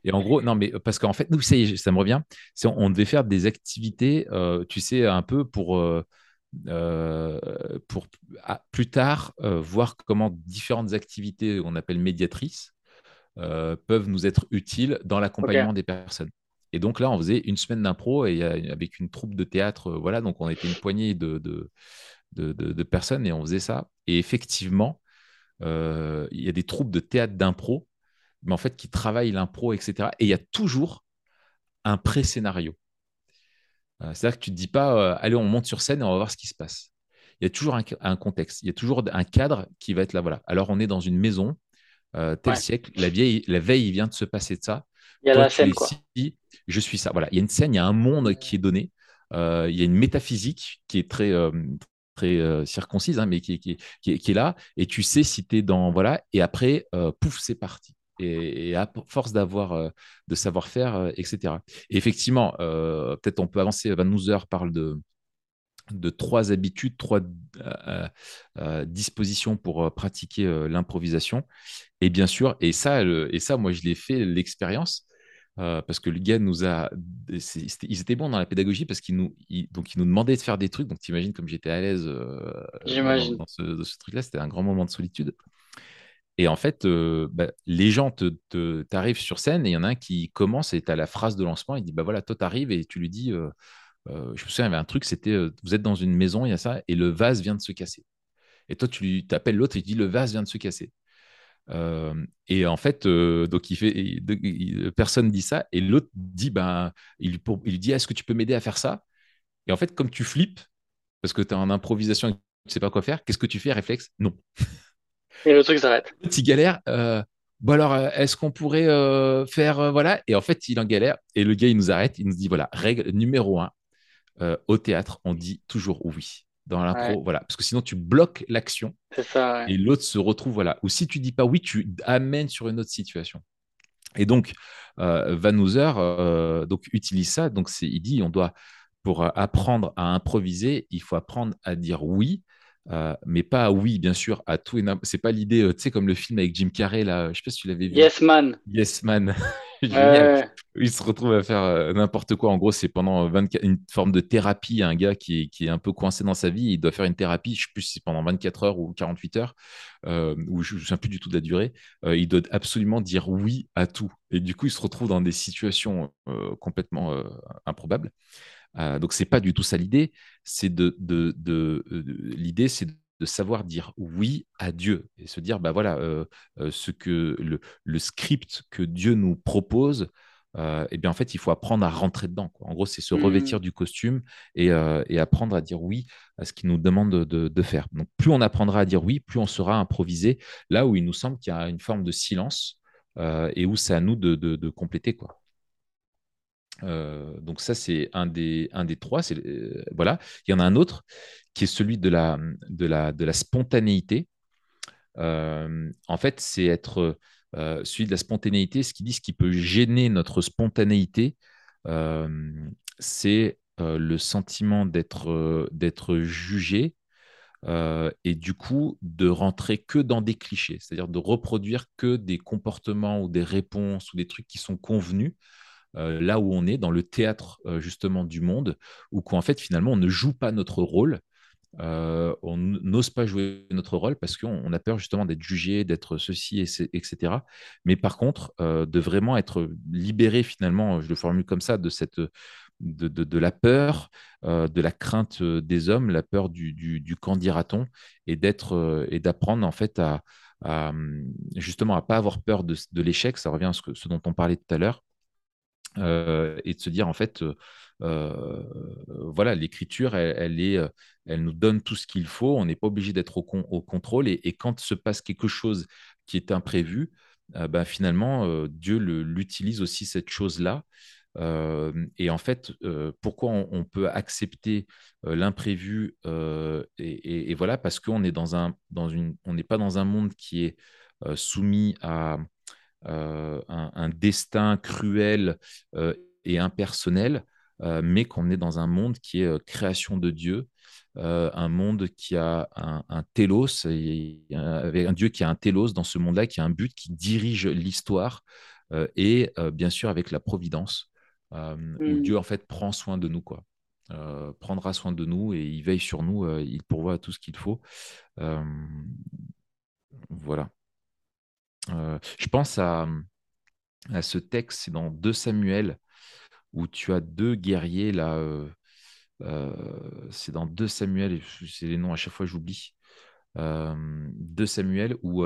Et en gros, non, mais parce qu'en fait, nous, ça, ça me revient, on, on devait faire des activités, euh, tu sais, un peu pour, euh, euh, pour à- plus tard euh, voir comment différentes activités qu'on appelle médiatrices euh, peuvent nous être utiles dans l'accompagnement des personnes. Et donc là, on faisait une semaine d'impro et euh, avec une troupe de théâtre, euh, voilà, donc on était une poignée de, de, de, de- de personnes et on faisait ça. Et effectivement, euh, il y a des troupes de théâtre d'impro, mais en fait qui travaillent l'impro, etc. Et il y a toujours un pré-scénario. Euh, C'est-à-dire que tu ne te dis pas, euh, allez, on monte sur scène et on va voir ce qui se passe. Il y a toujours un, un contexte, il y a toujours un cadre qui va être là. Voilà. Alors, on est dans une maison, euh, tel Ouais. siècle, la, vieille, la veille, il vient de se passer de ça. Il y a Toi, la scène, quoi. ici, je suis ça. Voilà. Il y a une scène, il y a un monde qui est donné. Il y a une métaphysique qui est très, très euh, circoncise, hein, mais qui, qui, qui, est, qui, est, là. Et tu sais si tu es dans. Voilà. Et après, euh, pouf, c'est parti. Et, et, à force d'avoir euh, de savoir-faire, euh, etc. Et effectivement, euh, peut-être on peut avancer. Van Nooser parle de, de trois habitudes, trois euh, euh, dispositions pour euh, pratiquer euh, l'improvisation. Et bien sûr, et ça, le, et ça moi, je l'ai fait l'expérience. Euh, parce que le gars nous a. Ils étaient bons dans la pédagogie parce qu'ils nous, ils, donc ils nous demandaient de faire des trucs. Donc, tu imagines comme j'étais à l'aise euh, dans, dans, ce, ce truc-là. C'était un grand moment de solitude. Et en fait, euh, bah, les gens te, t'arrivent sur scène et il y en a un qui commence et tu as la phrase de lancement. Il dit Bah voilà, toi, tu arrives et tu lui dis euh, euh, Je me souviens, il y avait un truc c'était Vous êtes dans une maison, il y a ça, et le vase vient de se casser. Et toi, tu lui appelles l'autre et tu dis Le vase vient de se casser. Et en fait, donc il fait, personne dit ça, et l'autre dit, ben, il, pour, dit, est-ce que tu peux m'aider à faire ça? Et en fait, comme tu flippes, parce que tu es en improvisation et tu ne sais pas quoi faire, qu'est-ce que tu fais, réflexe? Non. Et le truc s'arrête. Tu galères. Euh, bon alors, est-ce qu'on pourrait euh, faire, euh, voilà Et en fait, il en galère, et le gars, il nous arrête, il nous dit, voilà, règle numéro un, au théâtre, on dit toujours oui. dans l'impro. Voilà. Parce que sinon, tu bloques l'action. Et l'autre se retrouve, voilà. Ou si tu dis pas oui, tu amènes sur une autre situation. Et donc, euh, Van Hooser euh, donc, utilise ça. Donc, il dit on doit, pour apprendre à improviser, il faut apprendre à dire oui. Euh, mais pas oui, bien sûr, à tout et n'importe. C'est pas l'idée, tu sais, comme le film avec Jim Carrey, là, je sais pas si tu l'avais vu. Yes Man. Yes Man. Génial. Il se retrouve à faire euh, n'importe quoi. En gros, c'est pendant 24, une forme de thérapie. Un gars qui est, qui est, un peu coincé dans sa vie, il doit faire une thérapie, je sais plus si c'est pendant 24 heures ou 48 heures, euh, ou je ne sais plus du tout de la durée. Euh, il doit absolument dire oui à tout. Et du coup, il se retrouve dans des situations complètement improbables. Donc, c'est pas du tout ça l'idée. C'est de, de, de l'idée, c'est de savoir dire oui à Dieu et se dire, bah voilà, euh, euh, ce que le, script que Dieu nous propose, euh, eh bien en fait, il faut apprendre à rentrer dedans. En gros, c'est se mmh. revêtir du costume et, apprendre à dire oui à ce qu'il nous demande de, faire. Donc, plus on apprendra à dire oui, plus on sera improvisé là où il nous semble qu'il y a une forme de silence et où c'est à nous de, compléter. Quoi. Donc ça, c'est un des, un des trois. voilà. Il y en a un autre qui est celui de la, de la, de la spontanéité. Euh, en fait, c'est être euh, celui de la spontanéité. Ce qui dit ce qui peut gêner notre spontanéité, euh, c'est le sentiment d'être d'être jugé et du coup de rentrer que dans des clichés, c'est-à-dire de reproduire que des comportements ou des réponses ou des trucs qui sont convenus. Là où on est dans le théâtre justement du monde, où qu'en fait finalement on ne joue pas notre rôle, euh, on n'ose pas jouer notre rôle parce qu'on a peur justement d'être jugé, d'être ceci, etc. Mais par contre, euh, de vraiment être libéré finalement, je le formule comme ça, de cette de, la peur, euh, de la crainte des hommes, la peur du, du, camp dira-t-on, et d'être et d'apprendre en fait à, justement à pas avoir peur de, l'échec. Ça revient à ce, dont on parlait tout à l'heure, et de se dire en fait euh, voilà, l'écriture, elle, est, euh, elle nous donne tout ce qu'il faut. On n'est pas obligé d'être au, contrôle. Et, quand se passe quelque chose qui est imprévu, euh, ben, finalement, Dieu l'utilise aussi cette chose-là. et en fait, pourquoi on, peut accepter l'imprévu et, voilà, parce qu'on est dans un, dans une, on n'est pas dans un monde qui est soumis à un, un, destin cruel et impersonnel. Euh, mais qu'on est dans un monde qui est euh, création de Dieu, euh, un monde qui a un, télos, avec un Dieu qui a un télos dans ce monde-là, qui a un but, qui dirige l'histoire, et bien sûr avec la providence, où mmh. Dieu en fait prend soin de nous, quoi. prendra soin de nous et il veille sur nous, il pourvoit tout ce qu'il faut. voilà. Je pense à, ce texte, c'est dans 2 Samuel où tu as deux guerriers là. Euh, euh, c'est dans 2 Samuel, c'est les noms à chaque fois j'oublie. Euh, 2 Samuel où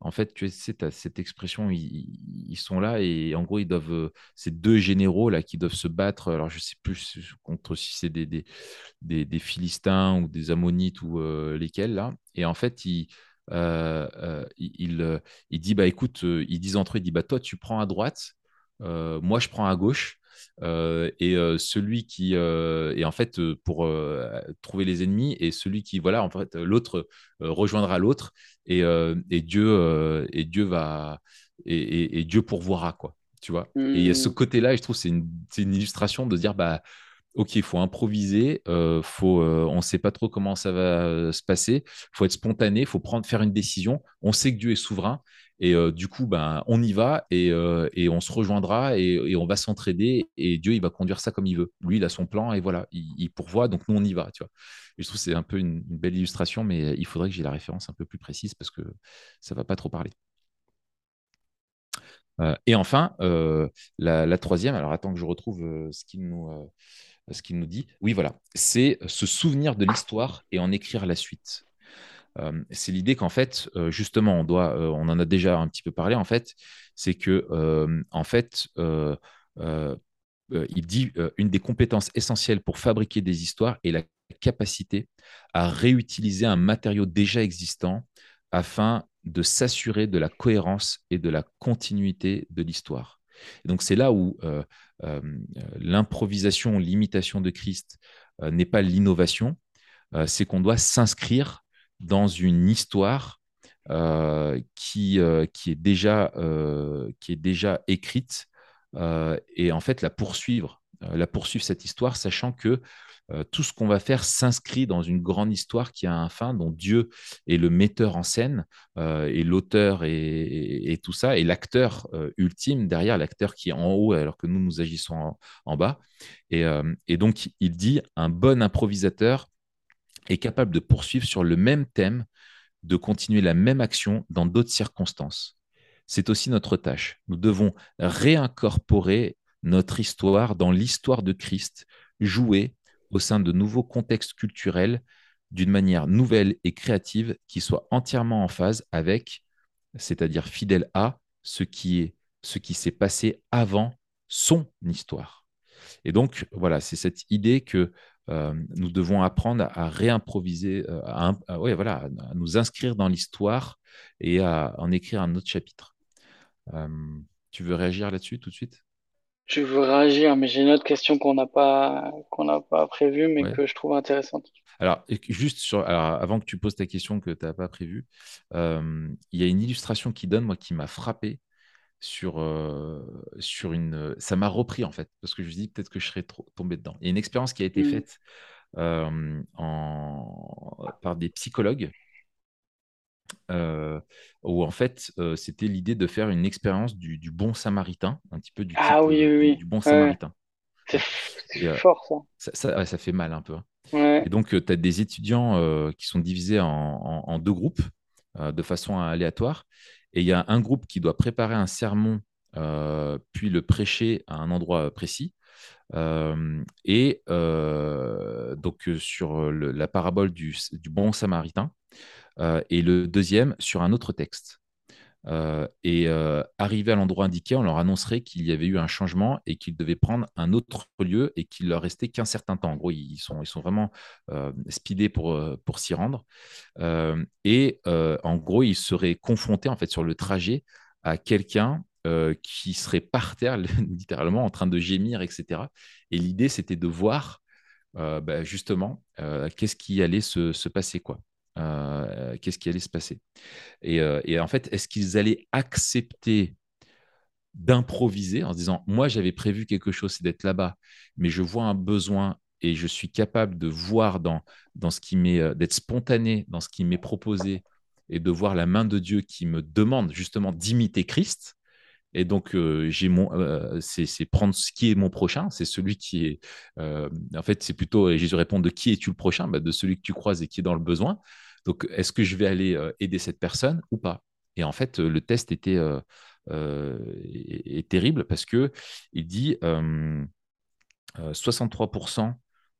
en fait tu sais, as cette expression ils, sont là et en gros ils doivent ces deux généraux là qui doivent se battre alors je sais plus contre si c'est des, des, Philistins ou des Ammonites ou lesquels là et en fait il, il, il, dit bah écoute ils disent entre eux il dit bah toi tu prends à droite moi je prends à gauche euh, et euh, celui qui euh, est en fait pour trouver les ennemis et celui qui voilà en fait l'autre rejoindra l'autre et, et, Dieu et Dieu va et, et, Dieu pourvoira quoi tu vois et il y a ce mmh. côté là je trouve c'est une, une, illustration de dire bah ok, il faut improviser, faut, on ne sait pas trop comment ça va se passer, il faut être spontané, il faut prendre, faire une décision. On sait que Dieu est souverain et euh, du coup, ben, on y va et, euh, on se rejoindra et, on va s'entraider. Et Dieu, il va conduire ça comme il veut. Lui, il a son plan et voilà, il, pourvoit. Donc nous, on y va. Tu vois. je trouve que c'est un peu une, belle illustration, mais il faudrait que j'ai la référence un peu plus précise parce que ça ne va pas trop parler. Euh, et enfin, la, troisième, alors attends que je retrouve ce qu'il nous, ce qu'il nous dit. Oui, voilà, c'est se souvenir de l'histoire et en écrire la suite. Euh, c'est l'idée qu'en fait, euh, justement, on doit, euh, on en a déjà un petit peu parlé, en fait, c'est que, en fait, il dit une des compétences essentielles pour fabriquer des histoires est la capacité à réutiliser un matériau déjà existant afin de s'assurer de la cohérence et de la continuité de l'histoire. Donc c'est là où l'improvisation, l'imitation de Christ n'est pas l'innovation, c'est qu'on doit s'inscrire dans une histoire qui, qui, est déjà, qui est déjà écrite et en fait la poursuivre, la poursuivre cette histoire, sachant que euh, tout ce qu'on va faire s'inscrit dans une grande histoire qui a un fin, dont Dieu est le metteur en scène euh, et l'auteur et, tout ça, et l'acteur euh, ultime derrière, l'acteur qui est en haut alors que nous, nous agissons en, bas. Et, donc, il dit, un bon improvisateur est capable de poursuivre sur le même thème, de continuer la même action dans d'autres circonstances. C'est aussi notre tâche. Nous devons réincorporer notre histoire dans l'histoire de Christ, jouer au sein de nouveaux contextes culturels d'une manière nouvelle et créative qui soit entièrement en phase avec, c'est-à-dire fidèle à ce qui est ce qui s'est passé avant son histoire. Et donc voilà, c'est cette idée que euh, nous devons apprendre à, réimproviser, euh, à, voilà, à nous inscrire dans l'histoire et à en écrire un autre chapitre. Euh, tu veux réagir là-dessus tout de suite? Je veux réagir, mais j'ai une autre question qu'on n'a pas, qu'on n'a pas prévue, mais que je trouve intéressante. Alors, juste sur, alors, avant que tu poses ta question que tu n'as pas prévue, euh, il y a une illustration qui donne, moi, qui m'a frappé sur, euh, sur une. Ça m'a repris, en fait, parce que je me dis peut-être que je serais trop, tombé dedans. Il y a une expérience qui a été mm. faite euh, en, par des psychologues euh, où en fait euh, c'était l'idée de faire une expérience du, bon samaritain, un petit peu du, ah type, oui, oui, du bon samaritain. C'est euh, fort ça. Ça, ça, fait mal un peu. Hein. Et donc tu as des étudiants qui sont divisés en, en deux groupes de façon aléatoire. Et il y a un groupe qui doit préparer un sermon, puis le prêcher à un endroit précis. et donc sur la parabole du, du bon samaritain, euh, et le deuxième sur un autre texte. Euh, et euh, arrivé à l'endroit indiqué, on leur annoncerait qu'il y avait eu un changement et qu'ils devaient prendre un autre lieu et qu'il leur restait qu'un certain temps. En gros, ils sont, ils sont vraiment speedés pour, pour s'y rendre. et en gros, ils seraient confrontés en fait sur le trajet à quelqu'un qui serait par terre, littéralement, en train de gémir, etc. Et l'idée, c'était de voir bah, justement qu'est-ce qui allait se, se passer. quoi. Euh, qu'est-ce qui allait se passer. Euh, et, en fait, est-ce qu'ils allaient accepter d'improviser en se disant, moi j'avais prévu quelque chose, c'est d'être là-bas, mais je vois un besoin et je suis capable de voir dans, dans ce qui m'est, euh, d'être spontané dans ce qui m'est proposé et de voir la main de Dieu qui me demande justement d'imiter Christ. Et donc, c'est, prendre ce qui est mon prochain, c'est celui qui est. en fait, c'est plutôt, et Jésus répond de qui es-tu le prochain? Bah, De celui que tu croises et qui est dans le besoin. Donc, est-ce que je vais aller euh, aider cette personne ou pas? Et en fait, le test était euh, euh, terrible parce que il dit 63%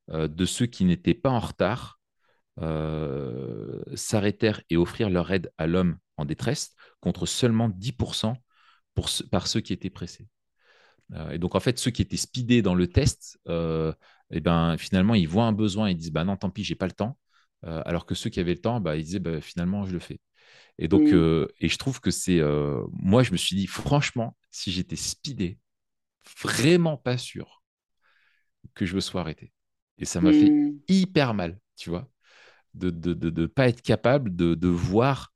de ceux qui n'étaient pas en retard s'arrêtèrent et offrirent leur aide à l'homme en détresse, contre seulement 10% pour par ceux qui étaient pressés. et donc, en fait, ceux qui étaient speedés dans le test, eh ben, finalement, ils voient un besoin et ils disent bah non, tant pis, j'ai pas le temps. Euh, alors que ceux qui avaient le temps, bah, ils disaient bah, finalement, je le fais. Et donc, mmh. euh, et je trouve que c'est. Euh, moi, je me suis dit, franchement, si j'étais speedé, vraiment pas sûr que je me sois arrêté. Et ça m'a fait mmh. hyper mal, tu vois, de ne de, de, pas être capable de, voir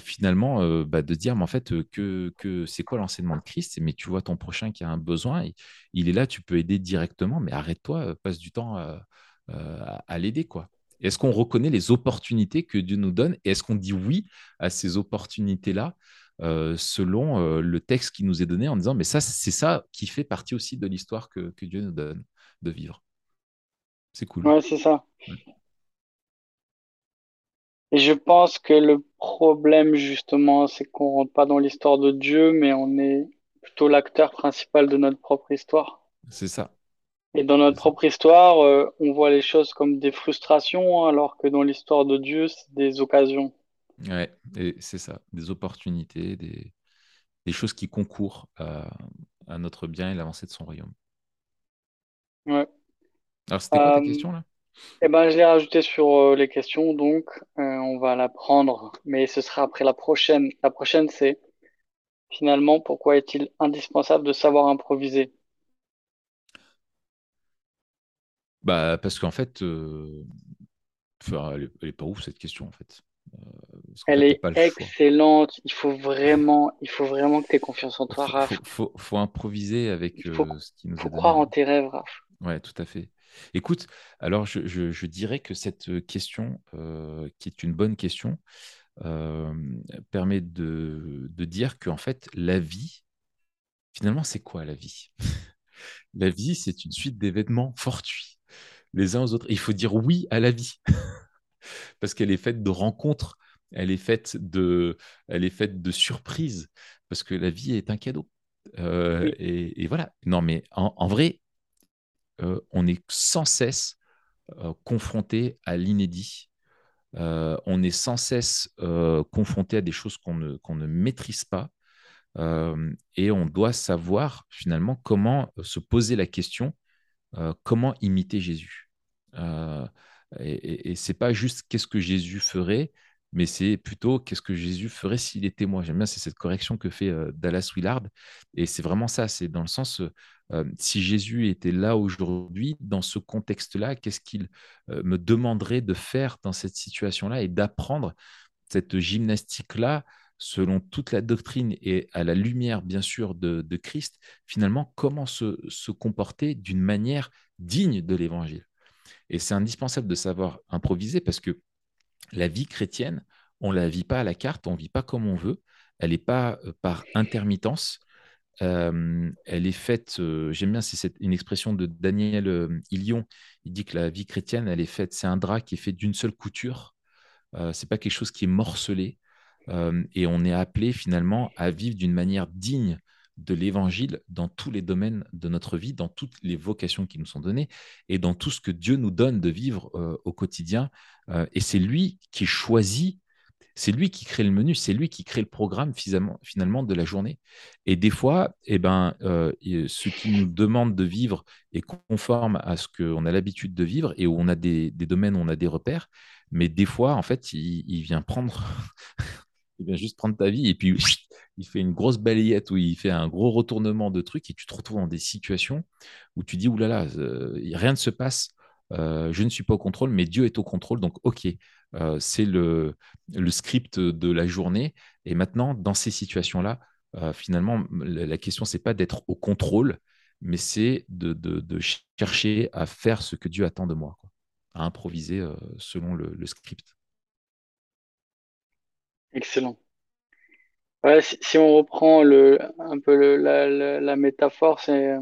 finalement, bah, de dire, mais en fait, que, que c'est quoi l'enseignement de Christ? Mais tu vois ton prochain qui a un besoin, il est là, tu peux aider directement, mais arrête-toi, passe du temps à, à l'aider, quoi. Est-ce qu'on reconnaît les opportunités que Dieu nous donne et est-ce qu'on dit oui à ces opportunités-là euh, selon euh, le texte qui nous est donné en disant mais ça c'est ça qui fait partie aussi de l'histoire que, Dieu nous donne de vivre. C'est cool. Ouais, c'est ça. Et je pense que le problème justement, c'est qu'on rentre pas dans l'histoire de Dieu, mais on est plutôt l'acteur principal de notre propre histoire. C'est ça. Et dans notre propre histoire, euh, on voit les choses comme des frustrations, alors que dans l'histoire de Dieu, c'est des occasions. Ouais, et c'est ça, des opportunités, des, des choses qui concourent à, à notre bien et l'avancée de son royaume. Ouais. Alors, c'était quoi ta euh, question là? Eh ben, je l'ai rajouté sur euh, les questions, donc on va la prendre, mais ce sera après la prochaine. La prochaine, c'est finalement pourquoi est-il indispensable de savoir improviser? Bah, parce qu'en fait, euh, elle, est, pas ouf cette question en fait. Elle est excellente. Il faut vraiment, il faut vraiment que tu aies confiance en toi, Raph. Faut, faut, improviser avec ce qui nous faut croire en tes rêves, Raph. Ouais, tout à fait. Écoute, alors je, dirais que cette question, qui est une bonne question, permet de, de dire qu'en fait, la vie, finalement, c'est quoi la vie? La vie, c'est une suite d'événements fortuits, les uns aux autres. il faut dire oui à la vie, parce qu'elle est faite de rencontres, elle est faite de, elle est faite de surprises, parce que la vie est un cadeau. et, voilà. Non, mais en, vrai, on est sans cesse confronté à l'inédit. on est sans cesse confronté à des choses qu'on ne, qu'on ne maîtrise pas et on doit savoir finalement comment se poser la question, comment imiter Jésus. Et, et, c'est pas juste qu'est-ce que Jésus ferait, mais c'est plutôt qu'est-ce que Jésus ferait s'il était moi. J'aime bien, c'est cette correction que fait Dallas Willard. Et c'est vraiment ça, c'est dans le sens, si Jésus était là aujourd'hui, dans ce contexte-là, qu'est-ce qu'il me demanderait de faire dans cette situation-là et d'apprendre cette gymnastique-là selon toute la doctrine et à la lumière, bien sûr, de, Christ, finalement, comment se, comporter d'une manière digne de l'Évangile? Et c'est indispensable de savoir improviser parce que la vie chrétienne, on ne la vit pas à la carte, on ne vit pas comme on veut, elle n'est pas euh, par intermittence, euh, elle est faite, euh, j'aime bien, c'est une expression de Daniel Ilion, il dit que la vie chrétienne, elle est faite, c'est un drap qui est fait d'une seule couture, Ce c'est pas quelque chose qui est morcelé, et on est appelé finalement à vivre d'une manière digne de l'évangile dans tous les domaines de notre vie, dans toutes les vocations qui nous sont données et dans tout ce que Dieu nous donne de vivre au quotidien. et c'est lui qui choisit, c'est lui qui crée le menu, c'est lui qui crée le programme finalement, de la journée. Et des fois, eh ben, ce qui nous demande de vivre est conforme à ce qu'on a l'habitude de vivre et où on a des, domaines où on a des repères. Mais des fois, en fait, il vient prendre il vient juste prendre ta vie et puis il fait une grosse balayette où il fait un gros retournement de trucs et tu te retrouves dans des situations où tu dis oulala, euh, rien ne se passe, euh, je ne suis pas au contrôle, mais Dieu est au contrôle, donc ok, euh, c'est le, script de la journée. Et maintenant, dans ces situations-là, finalement, la, question, c'est pas d'être au contrôle, mais c'est de, chercher à faire ce que Dieu attend de moi, à improviser selon le script. Excellent. Si, on reprend le, un peu le, la, la, métaphore, c'est,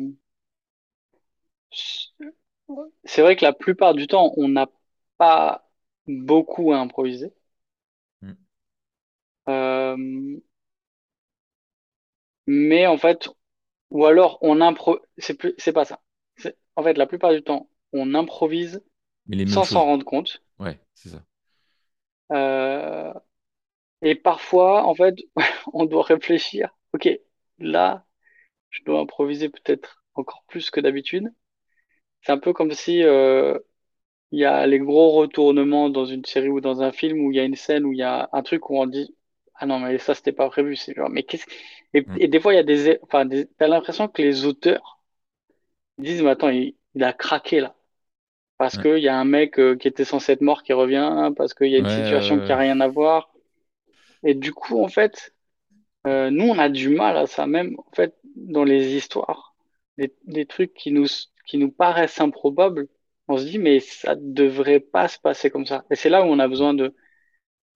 c'est vrai que la plupart du temps, on n'a pas beaucoup à improviser. Mm. Euh, mais en fait, ou alors on impro, c'est plus, c'est pas ça. En fait, la plupart du temps, on improvise sans s'en rendre compte. Ouais, c'est ça. Et parfois, en fait, on doit réfléchir. Ok, là, je dois improviser peut-être encore plus que d'habitude. C'est un peu comme si euh, il y a les gros retournements dans une série ou dans un film où il y a une scène où il y a un truc où on dit ah non mais ça c'était pas prévu. C'est genre mais qu'est-ce et, mm. et, des fois il y a des enfin des... t'as l'impression que les auteurs disent mais attends il, a craqué là parce que il y a un mec euh, qui était censé être mort qui revient parce qu'il y a une situation qui a rien à voir et du coup, en fait, euh, nous, on a du mal à ça, même en fait, dans les histoires, des, des trucs qui nous, qui nous paraissent improbables, on se dit, mais ça devrait pas se passer comme ça. Et c'est là où on a besoin de,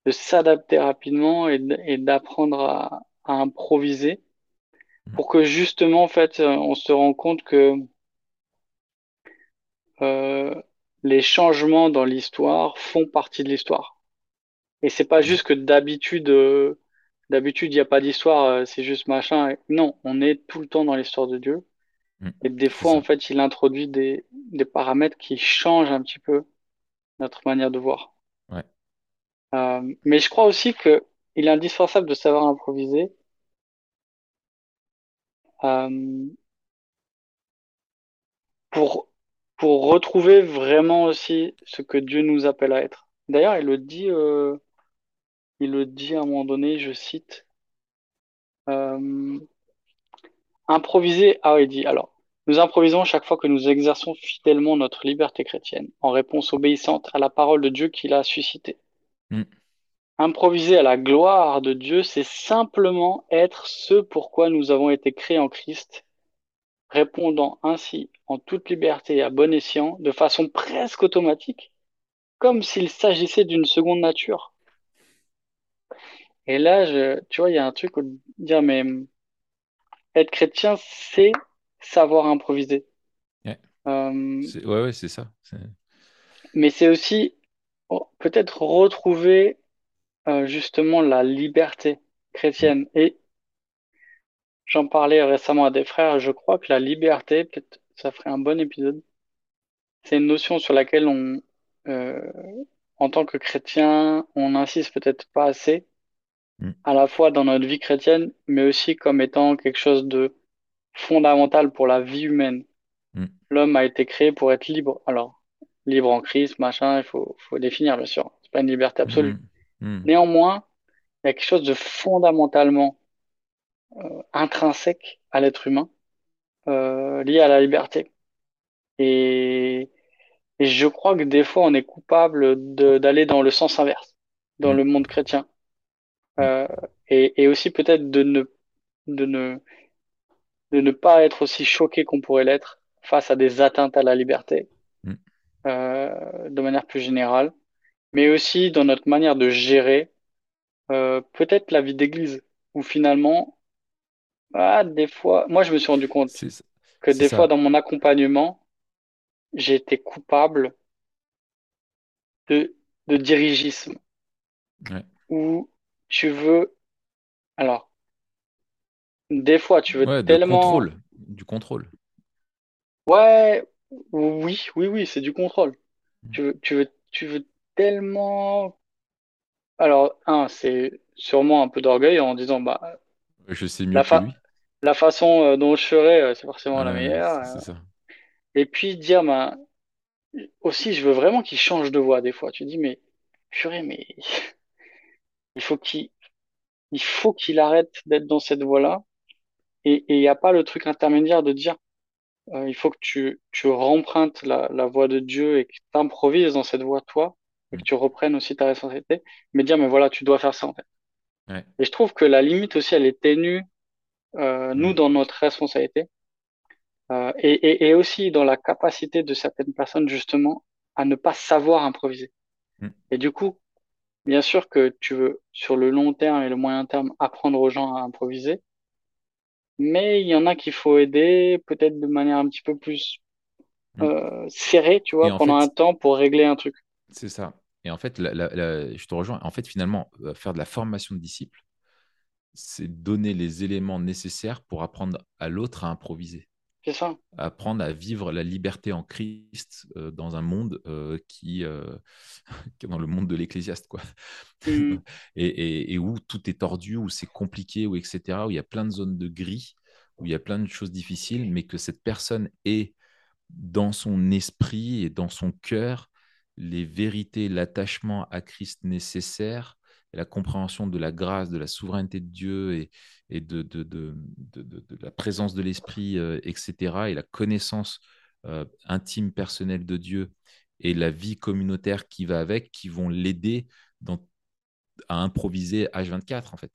de s'adapter rapidement et, d'apprendre à, à, improviser pour que justement, en fait, on se rend compte que euh, les changements dans l'histoire font partie de l'histoire. Et c'est pas juste que d'habitude, euh, d'habitude, il n'y a pas d'histoire, euh, c'est juste machin. Non, on est tout le temps dans l'histoire de Dieu. Mm. Et des fois, en fait, il introduit des, des paramètres qui changent un petit peu notre manière de voir. Ouais. Euh, mais je crois aussi que il est indispensable de savoir improviser. pour, pour retrouver vraiment aussi ce que Dieu nous appelle à être. D'ailleurs, il le dit, il le dit à un moment donné, je cite, euh, improviser, ah il dit, alors, Nous improvisons chaque fois que nous exerçons fidèlement notre liberté chrétienne, en réponse obéissante à la parole de Dieu qu'il a suscitée. Mm. Improviser à la gloire de Dieu, c'est simplement être ce pourquoi nous avons été créés en Christ, répondant ainsi en toute liberté et à bon escient, de façon presque automatique, comme s'il s'agissait d'une seconde nature. Et là, je, tu vois, il y a un truc où dire, mais être chrétien, c'est savoir improviser. Ouais. Euh, C'est- Ouais, ouais, c'est ça. Mais c'est aussi oh, peut-être retrouver euh, justement la liberté chrétienne. Et j'en parlais récemment à des frères, je crois que la liberté, peut-être ça ferait un bon épisode, c'est une notion sur laquelle on, euh, en tant que chrétien, on n'insiste peut-être pas assez, Mm. à la fois dans notre vie chrétienne, mais aussi comme étant quelque chose de fondamental pour la vie humaine. Mm. L'homme a été créé pour être libre. Alors, libre en Christ, machin, il faut, faut définir, bien sûr. C'est pas une liberté absolue. Mm. Néanmoins, il y a quelque chose de fondamentalement euh, intrinsèque à l'être humain, euh, lié à la liberté. Et, et je crois que des fois, on est coupable de- d'aller dans le sens inverse, dans le monde chrétien. Euh, et, et aussi peut-être de ne, de ne, de ne pas être aussi choqué qu'on pourrait l'être face à des atteintes à la liberté, Mm. euh, de manière plus générale, mais aussi dans notre manière de gérer euh, peut-être la vie d'église, où finalement, ah, des fois, moi je me suis rendu compte que des fois dans mon accompagnement, j'ai été coupable de, de dirigisme, Ouais. où tu veux, alors, des fois tu veux Ouais, tellement, contrôle. Du contrôle. ouais, oui, oui, oui, c'est du contrôle. Mm. Tu veux, tu veux, tu veux tellement, alors, un, c'est sûrement un peu d'orgueil en disant, bah, Je sais mieux la que fa- lui. la façon euh, dont je ferai, euh, c'est forcément la meilleure. c'est c'est ça. Et puis dire, bah, aussi, je veux vraiment qu'il change de voix des fois. Tu dis, mais purée, mais il faut qu'il, il faut qu'il arrête d'être dans cette voie-là. Et et il n'y a pas le truc intermédiaire de dire, euh, il faut que tu, tu rempruntes la, la voix de Dieu et que tu improvises dans cette voie, toi, et que tu reprennes aussi ta responsabilité. Mais dire, mais voilà, tu dois faire ça, en fait. Ouais. Et je trouve que la limite aussi, elle est ténue, euh, nous, Mm. dans notre responsabilité. Euh, et, et, et aussi dans la capacité de certaines personnes justement à ne pas savoir improviser. Mm. Et du coup, bien sûr que tu veux sur le long terme et le moyen terme apprendre aux gens à improviser, mais il y en a qu'il faut aider peut-être de manière un petit peu plus Mm. euh, serrée, tu vois, en pendant un temps pour régler un truc. c'est ça. Et en fait, la- la- la- je te rejoins. En fait, finalement, euh, faire de la formation de disciples, c'est donner les éléments nécessaires pour apprendre à l'autre à improviser. Ça. apprendre à vivre la liberté en Christ euh, dans un monde euh, qui, euh, dans le monde de l'ecclésiaste, quoi. Mm. et, et- et où tout est tordu, où c'est compliqué, où etc., où il y a plein de zones de gris, où il y a plein de choses difficiles, mais que cette personne ait dans son esprit et dans son cœur les vérités, l'attachement à Christ nécessaire, la compréhension de la grâce, de la souveraineté de Dieu et, et de, de, de, de, la présence de l'Esprit, euh, etc., et la connaissance euh, intime, personnelle de Dieu et la vie communautaire qui va avec, qui vont l'aider à improviser H24, en fait.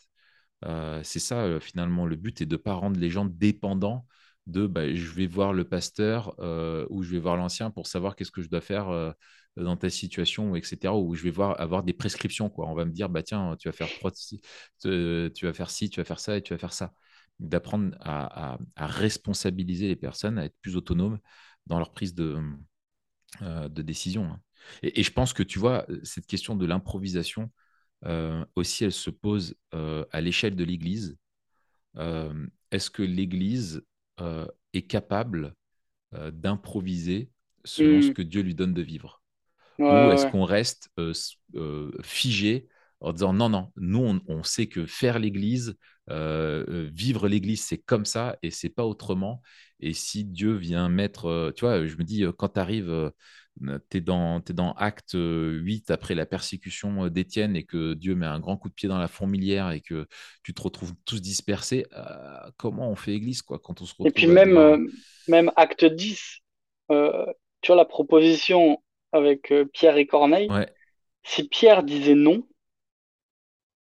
Euh, c'est ça, finalement, le but est de ne pas rendre les gens dépendants de bah, je vais voir le pasteur ou je vais voir l'ancien pour savoir qu'est-ce que je dois faire dans ta situation, etc. Ou je vais voir, avoir des prescriptions. Quoi. On va me dire, bah, tiens, tu vas faire tu vas faire ci, tu vas faire ça et tu vas faire ça. D'apprendre à, à- à responsabiliser les personnes, à être plus autonomes dans leur prise de, euh, de décision. hein. Et, et je pense que tu vois, cette question de l'improvisation, euh, aussi, elle se pose euh, à l'échelle de l'Église. Est-ce que l'Église est capable d'improviser selon ce Mm. que Dieu lui donne de vivre? Ou ouais, est-ce ouais. qu'on reste euh, euh, figé en disant non, non, nous, on, sait que faire l'Église, euh, vivre l'Église, c'est comme ça et c'est pas autrement. Et si Dieu vient mettre, tu vois, je me dis, quand tu arrives tu es dans, dans Acte 8 après la persécution d'Étienne et que Dieu met un grand coup de pied dans la fourmilière et que tu te retrouves tous dispersés, comment on fait église quoi, quand on se retrouve Et puis même, même Acte 10, tu vois la proposition avec Pierre et Corneille, si Pierre disait non,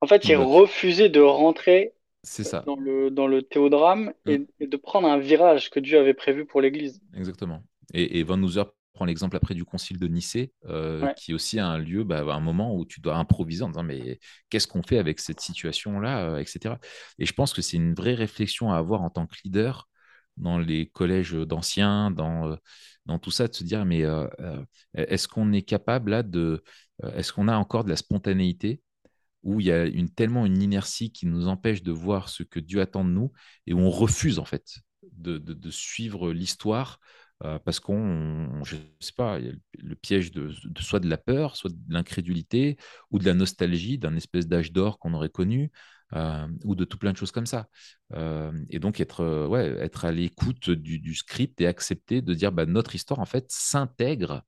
en fait, il, refusait de rentrer ça. Dans, le, dans le théodrame mm. et, de prendre un virage que Dieu avait prévu pour l'Église. Exactement. Et, et Van Hooser prends l'exemple après du concile de Nicée, euh, qui est aussi un lieu, bah, un moment où tu dois improviser en disant mais qu'est-ce qu'on fait avec cette situation-là, euh, etc. Et je pense que c'est une vraie réflexion à avoir en tant que leader dans les collèges d'anciens, dans, euh, dans tout ça, de se dire mais est-ce qu'on est capable là de, est-ce qu'on a encore de la spontanéité où il y a une, tellement une inertie qui nous empêche de voir ce que Dieu attend de nous et où on refuse en fait de, de suivre l'histoire euh, parce qu'on, je sais pas, le piège de, soit de la peur, soit de l'incrédulité, ou de la nostalgie d'un espèce d'âge d'or qu'on aurait connu, euh, ou de tout plein de choses comme ça. Euh, et donc être, ouais, être à l'écoute du, script et accepter de dire bah, notre histoire en fait s'intègre.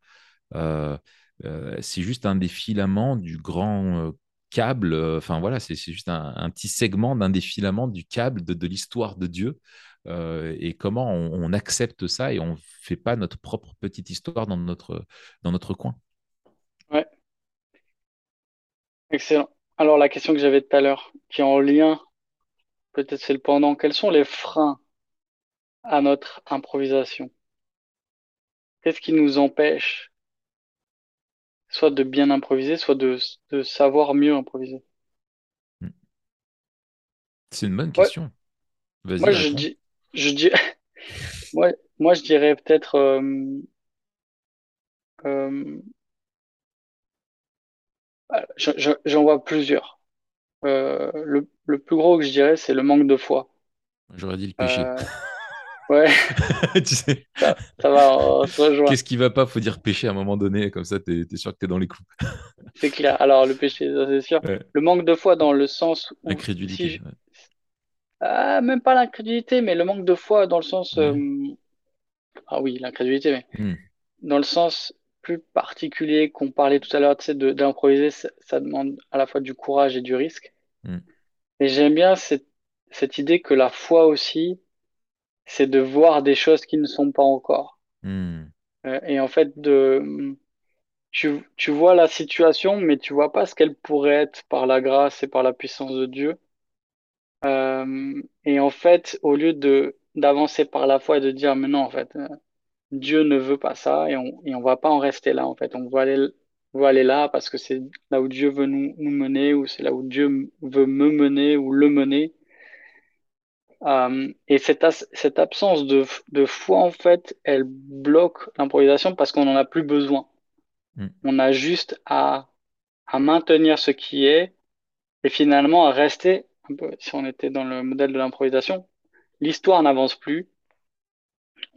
c'est juste un des filaments du grand câble, enfin voilà, c'est juste un, petit segment d'un des filaments du câble de l'histoire de Dieu. Euh, et comment on, accepte ça et on ne fait pas notre propre petite histoire dans notre, dans notre coin. Ouais. Excellent. Alors la question que j'avais tout à l'heure, qui est en lien, peut-être c'est le pendant, quels sont les freins à notre improvisation? Qu'est-ce qui nous empêche soit de bien improviser, soit de, de savoir mieux improviser? Hmm. C'est une bonne question. Moi, je dis, je moi, moi, je dirais peut-être, euh, euh, j'en vois plusieurs. Euh, le, le plus gros que je dirais, c'est le manque de foi. J'aurais dit le péché. ouais, tu sais, ça, ça va, on se rejoint. qu'est-ce qui va pas Faut dire péché à un moment donné, comme ça, tu es, sûr que tu es dans les coups. C'est clair. Alors, le péché, ça c'est sûr. Ouais. Le manque de foi dans le sens où Incrédulité. si je- ouais. Ah, même pas l'incrédulité, mais le manque de foi dans le sens... Ouais. euh, Ah oui, l'incrédulité, mais Hmm. dans le sens plus particulier qu'on parlait tout à l'heure, tu sais, d'improviser, ça, ça demande à la fois du courage et du risque. Hmm. Et j'aime bien cette, cette idée que la foi aussi, c'est de voir des choses qui ne sont pas encore. Hmm. Euh, et en fait, de, tu, tu vois la situation, mais tu vois pas ce qu'elle pourrait être par la grâce et par la puissance de Dieu. Euh, et en fait, au lieu de d'avancer par la foi et de dire, mais non, en fait, euh, Dieu ne veut pas ça et on et on va pas en rester là. En fait, on va aller on va aller là parce que c'est là où Dieu veut nous, nous mener ou c'est là où Dieu veut me mener ou le mener. Euh, et cette, as- cette absence de, de foi, en fait, elle bloque l'improvisation parce qu'on n'en a plus besoin. Hmm. On a juste à, à maintenir ce qui est et finalement à rester, un peu, si on était dans le modèle de l'improvisation, l'histoire n'avance plus.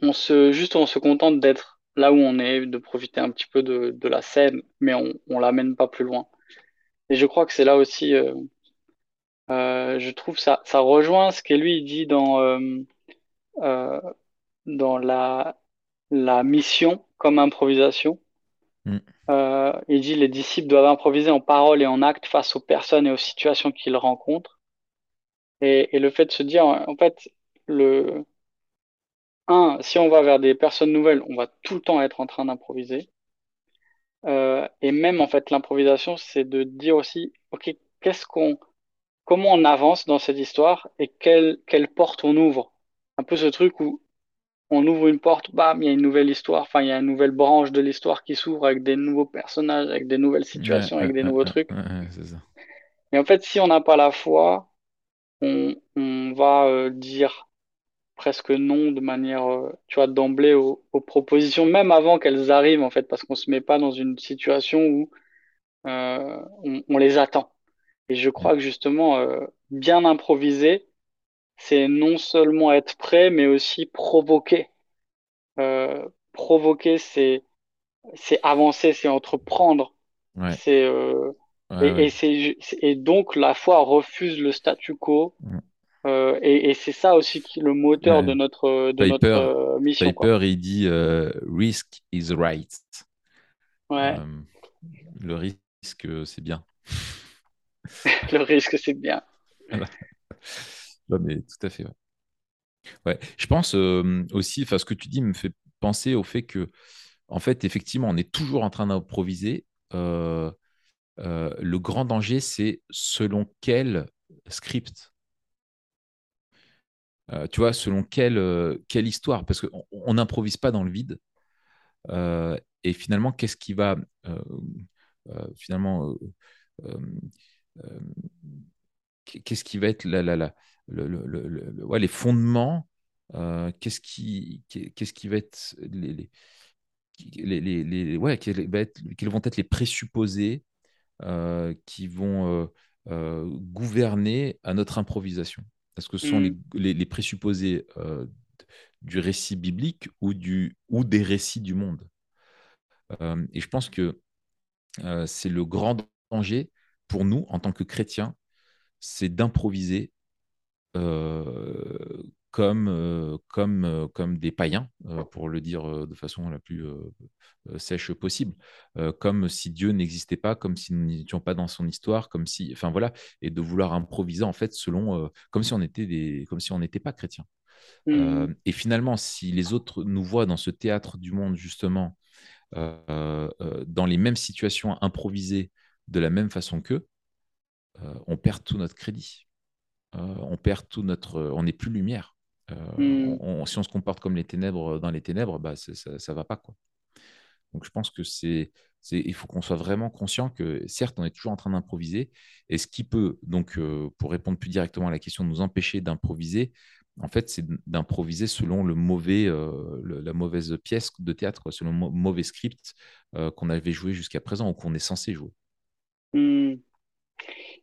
On se, juste, on se contente d'être là où on est, de profiter un petit peu de, de la scène, mais on, on l'amène pas plus loin. Et je crois que c'est là aussi, euh, euh, je trouve ça, ça rejoint ce que lui il dit dans, euh, dans la, la mission comme improvisation. Euh, il dit les disciples doivent improviser en parole et en acte face aux personnes et aux situations qu'ils rencontrent. Et, et le fait de se dire, en fait, le un, si on va vers des personnes nouvelles, on va tout le temps être en train d'improviser. Euh, et même en fait, l'improvisation, c'est de dire aussi, ok, qu'est-ce qu'on, comment on avance dans cette histoire et quelle quelle porte on ouvre? Un peu ce truc où on ouvre une porte, bam, il y a une nouvelle histoire, enfin, il y a une nouvelle branche de l'histoire qui s'ouvre avec des nouveaux personnages, avec des nouvelles Ouais, situations, avec ouais, des ouais, nouveaux trucs. ça. Et en fait, si on n'a pas la foi, on, on va euh, dire presque non de manière, euh, tu vois, d'emblée aux, aux propositions, même avant qu'elles arrivent, en fait, parce qu'on se met pas dans une situation où euh, on, on les attend. Et je crois que justement, euh, bien improviser, c'est non seulement être prêt, mais aussi provoquer. Euh, provoquer, c'est c'est avancer, c'est entreprendre, Ouais. c'est Et, et, et donc la foi refuse le statu quo. Euh, et, et c'est ça aussi qui le moteur de notre, de notre euh, mission. Piper, il dit euh, Risk is right. Ouais. le risque, c'est bien. le risque, c'est bien. non, mais tout à fait. Ouais. Je pense aussi, enfin, ce que tu dis me fait penser au fait que, en fait, effectivement, on est toujours en train d'improviser. le grand danger, c'est selon quel script euh, tu vois, selon quelle, euh, quelle histoire Parce qu'on n'improvise pas dans le vide. Euh, et finalement, qu'est-ce qui va finalement qu'est-ce qui va être la, la, la, les fondements Qu'est-ce qui, qu'est-ce qui va être les, les, les, ouais, quels, vont être les présupposés qui vont gouverner à notre improvisation est-ce que ce sont mmh. les, présupposés euh, du récit biblique ou, du, ou des récits du monde? Euh, Et je pense que euh, c'est le grand danger pour nous, en tant que chrétiens, c'est d'improviser comme, euh, comme, euh, comme des païens, euh, pour le dire de façon la plus sèche possible, comme si Dieu n'existait pas, comme si nous n'étions pas dans son histoire, comme si, enfin voilà, et de vouloir improviser en fait selon, comme si on était des, comme si on n'était pas chrétien. Mmh. et finalement, si les autres nous voient dans ce théâtre du monde justement, dans les mêmes situations improvisées de la même façon qu'eux, on perd tout notre crédit. on perd tout notre, on n'est plus lumière. Euh, hmm. si on se comporte comme les ténèbres dans les ténèbres, bah, ça ne va pas. Quoi. Donc je pense que c'est, il faut qu'on soit vraiment conscient que certes, on est toujours en train d'improviser. Et ce qui peut, donc, euh, pour répondre plus directement à la question, nous empêcher d'improviser, en fait, c'est d'improviser selon le mauvais, euh, la mauvaise pièce de théâtre, selon le mauvais script qu'on avait joué jusqu'à présent ou qu'on est censé jouer. Hmm.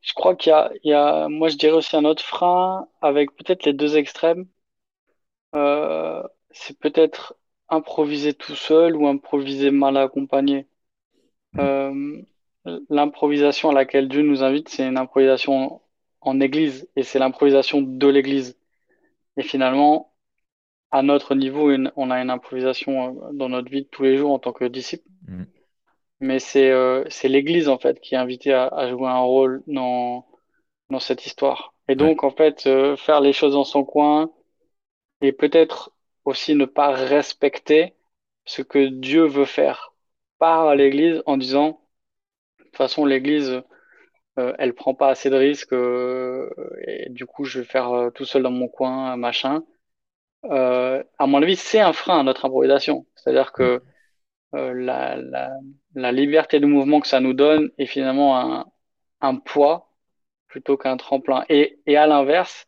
Je crois qu'il y, y a, moi je dirais aussi un autre frein avec peut-être les deux extrêmes. Euh, c'est peut-être improviser tout seul ou improviser mal accompagné. Euh, l'improvisation à laquelle Dieu nous invite, c'est une improvisation en église et c'est l'improvisation de l'église. Et finalement, à notre niveau, on a une improvisation euh, dans notre vie de tous les jours en tant que disciple. Mm. Mais c'est c'est l'église en fait qui est invitée à, jouer un rôle dans, dans cette histoire. Et donc, en fait, faire les choses dans son coin, et peut-être aussi ne pas respecter ce que Dieu veut faire par l'Église en disant, de toute façon, l'Église, euh, elle prend pas assez de risques euh, et du coup, je vais faire euh, tout seul dans mon coin, machin. Euh, à mon avis, c'est un frein à notre improvisation. C'est-à-dire que la, la, la, liberté de mouvement que ça nous donne est finalement un, un poids plutôt qu'un tremplin. Et, et à l'inverse,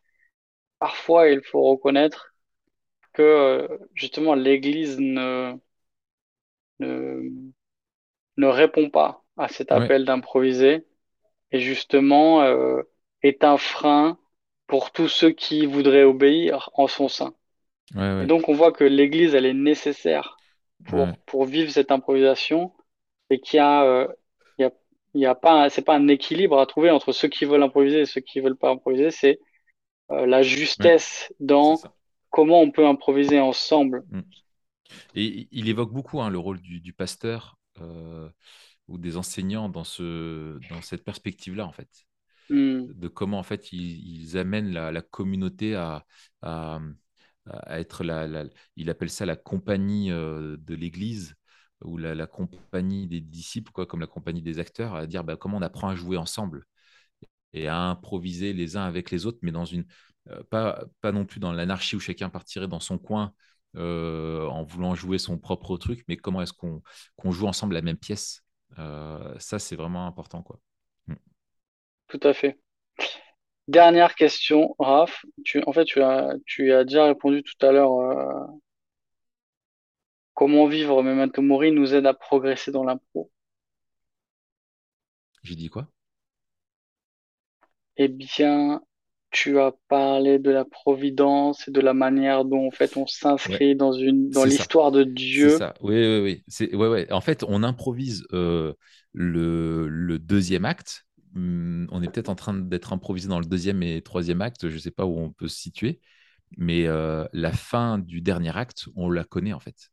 parfois, il faut reconnaître que euh, justement l'Église ne, ne, répond pas à cet appel d'improviser. Et justement euh, est un frein pour tous ceux qui voudraient obéir en son sein. Et donc on voit que l'Église, elle est nécessaire pour, pour vivre cette improvisation et qu'il y a, euh, il y a, y a pas, c'est pas un équilibre à trouver entre ceux qui veulent improviser et ceux qui veulent pas improviser, c'est la justesse dans comment on peut improviser ensemble. Mm. Et il évoque beaucoup hein, le rôle du, pasteur euh, ou des enseignants dans, ce, dans cette perspective-là, en fait. Mm. De comment, en fait, ils, amènent la, communauté à, à, être la, Il appelle ça la compagnie euh, de l'Église ou la, compagnie des disciples, quoi, comme la compagnie des acteurs, à dire bah, comment on apprend à jouer ensemble et à improviser les uns avec les autres, mais dans une, pas, pas non plus dans l'anarchie où chacun partirait dans son coin euh, en voulant jouer son propre truc, mais comment est-ce qu'on joue ensemble la même pièce euh, Ça, c'est vraiment important. Quoi. Mm. Tout à fait. Dernière question, Raph. Tu, en fait, tu as, tu as déjà répondu tout à l'heure. comment vivre Memento Mori nous aide à progresser dans l'impro J'ai dit quoi? Eh bien, tu as parlé de la providence et de la manière dont en fait on s'inscrit dans une dans l'histoire de Dieu. Ça. Oui, oui, oui. C'est, ouais, ouais. En fait, on improvise euh, le, le, deuxième acte hum, on est peut-être en train d'être improvisé dans le deuxième et troisième acte, je ne sais pas où on peut se situer, mais euh, la fin du dernier acte, on la connaît en fait.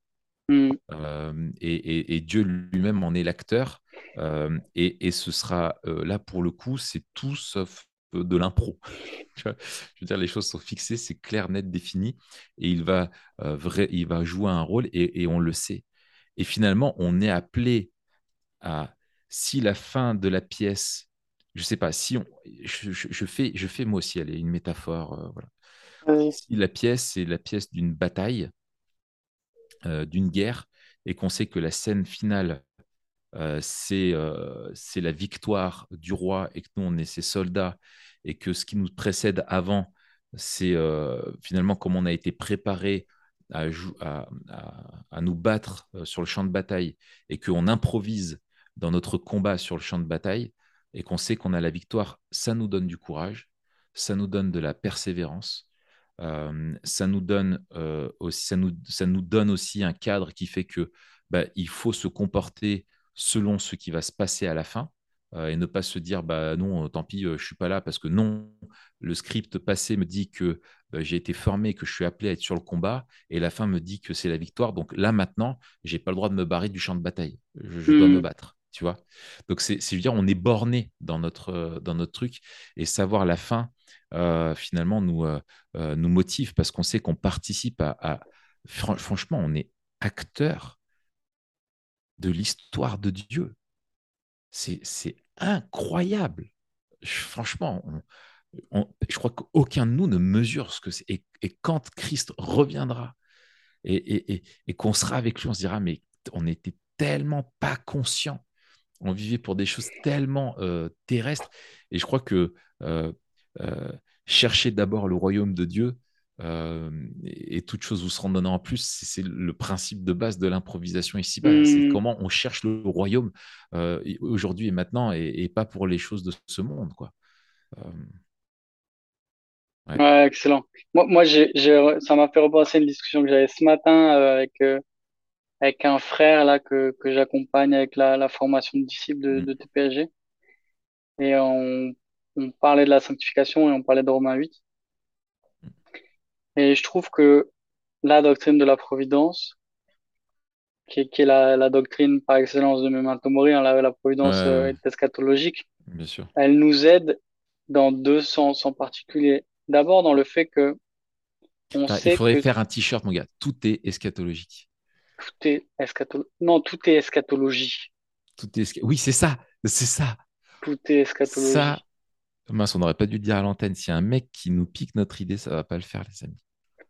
Mm. Euh, et, Dieu lui-même en est l'acteur. Euh, et, ce sera là pour le coup, c'est tout sauf de l'impro. je veux dire, les choses sont fixées, c'est clair, net, défini, et il va, vrai, il va jouer un rôle et, on le sait. Et finalement, on est appelé à, si la fin de la pièce, je sais pas, si on, je, fais, je fais moi aussi, une métaphore, voilà. Si la pièce, c'est la pièce d'une bataille, euh, d'une guerre, et qu'on sait que la scène finale, euh, euh, c'est la victoire du roi, et que nous, on est ses soldats, et que ce qui nous précède avant, c'est finalement comment on a été préparé à, à, nous battre sur le champ de bataille, et qu'on improvise dans notre combat sur le champ de bataille, et qu'on sait qu'on a la victoire, ça nous donne du courage, ça nous donne de la persévérance, ça, nous donne, aussi, ça, nous, ça nous donne aussi un cadre qui fait que bah, il faut se comporter selon ce qui va se passer à la fin euh, et ne pas se dire bah non tant pis je suis pas là parce que non le script passé me dit que bah, j'ai été formé que je suis appelé à être sur le combat et la fin me dit que c'est la victoire. Donc là maintenant j'ai pas le droit de me barrer du champ de bataille. Je, dois me hmm. battre tu vois. Donc c'est dire on est borné dans notre dans notre truc et savoir la fin euh, finalement nous, euh, euh, nous motive parce qu'on sait qu'on participe à, franchement, on est acteur de l'histoire de Dieu. C'est incroyable. franchement, je crois qu'aucun de nous ne mesure ce que c'est. Et, quand Christ reviendra et, et qu'on sera avec lui, on se dira, mais on n'était tellement pas conscient. On vivait pour des choses tellement terrestres. Et je crois que euh, chercher d'abord le royaume de Dieu euh, et, toute chose vous se donnant en plus. C'est le principe de base de l'improvisation ici. C'est mmh. comment on cherche le royaume euh, aujourd'hui et maintenant et, pas pour les choses de ce monde. Quoi. Ouais. excellent. Moi, moi ça m'a fait repenser une discussion que j'avais ce matin avec, avec un frère là, que, que j'accompagne avec la, la, formation de disciples de, mmh. de TPSG. Et on on parlait de la sanctification et on parlait de Romains 8. Et je trouve que la doctrine de la providence, qui est, la, doctrine par excellence de Memento Mori, hein, la, providence euh, eschatologique, elle nous aide dans deux sens en particulier. D'abord dans le fait que on il faudrait faire un t-shirt, mon gars. Tout est eschatologique. Tout est eschatologique. Non, tout est eschatologie. Tout est Oui, c'est ça. C'est ça. Tout est eschatologie. Ça, Mince, on n'aurait pas dû le dire à l'antenne. S'il y a un mec qui nous pique notre idée, ça va pas le faire, les amis.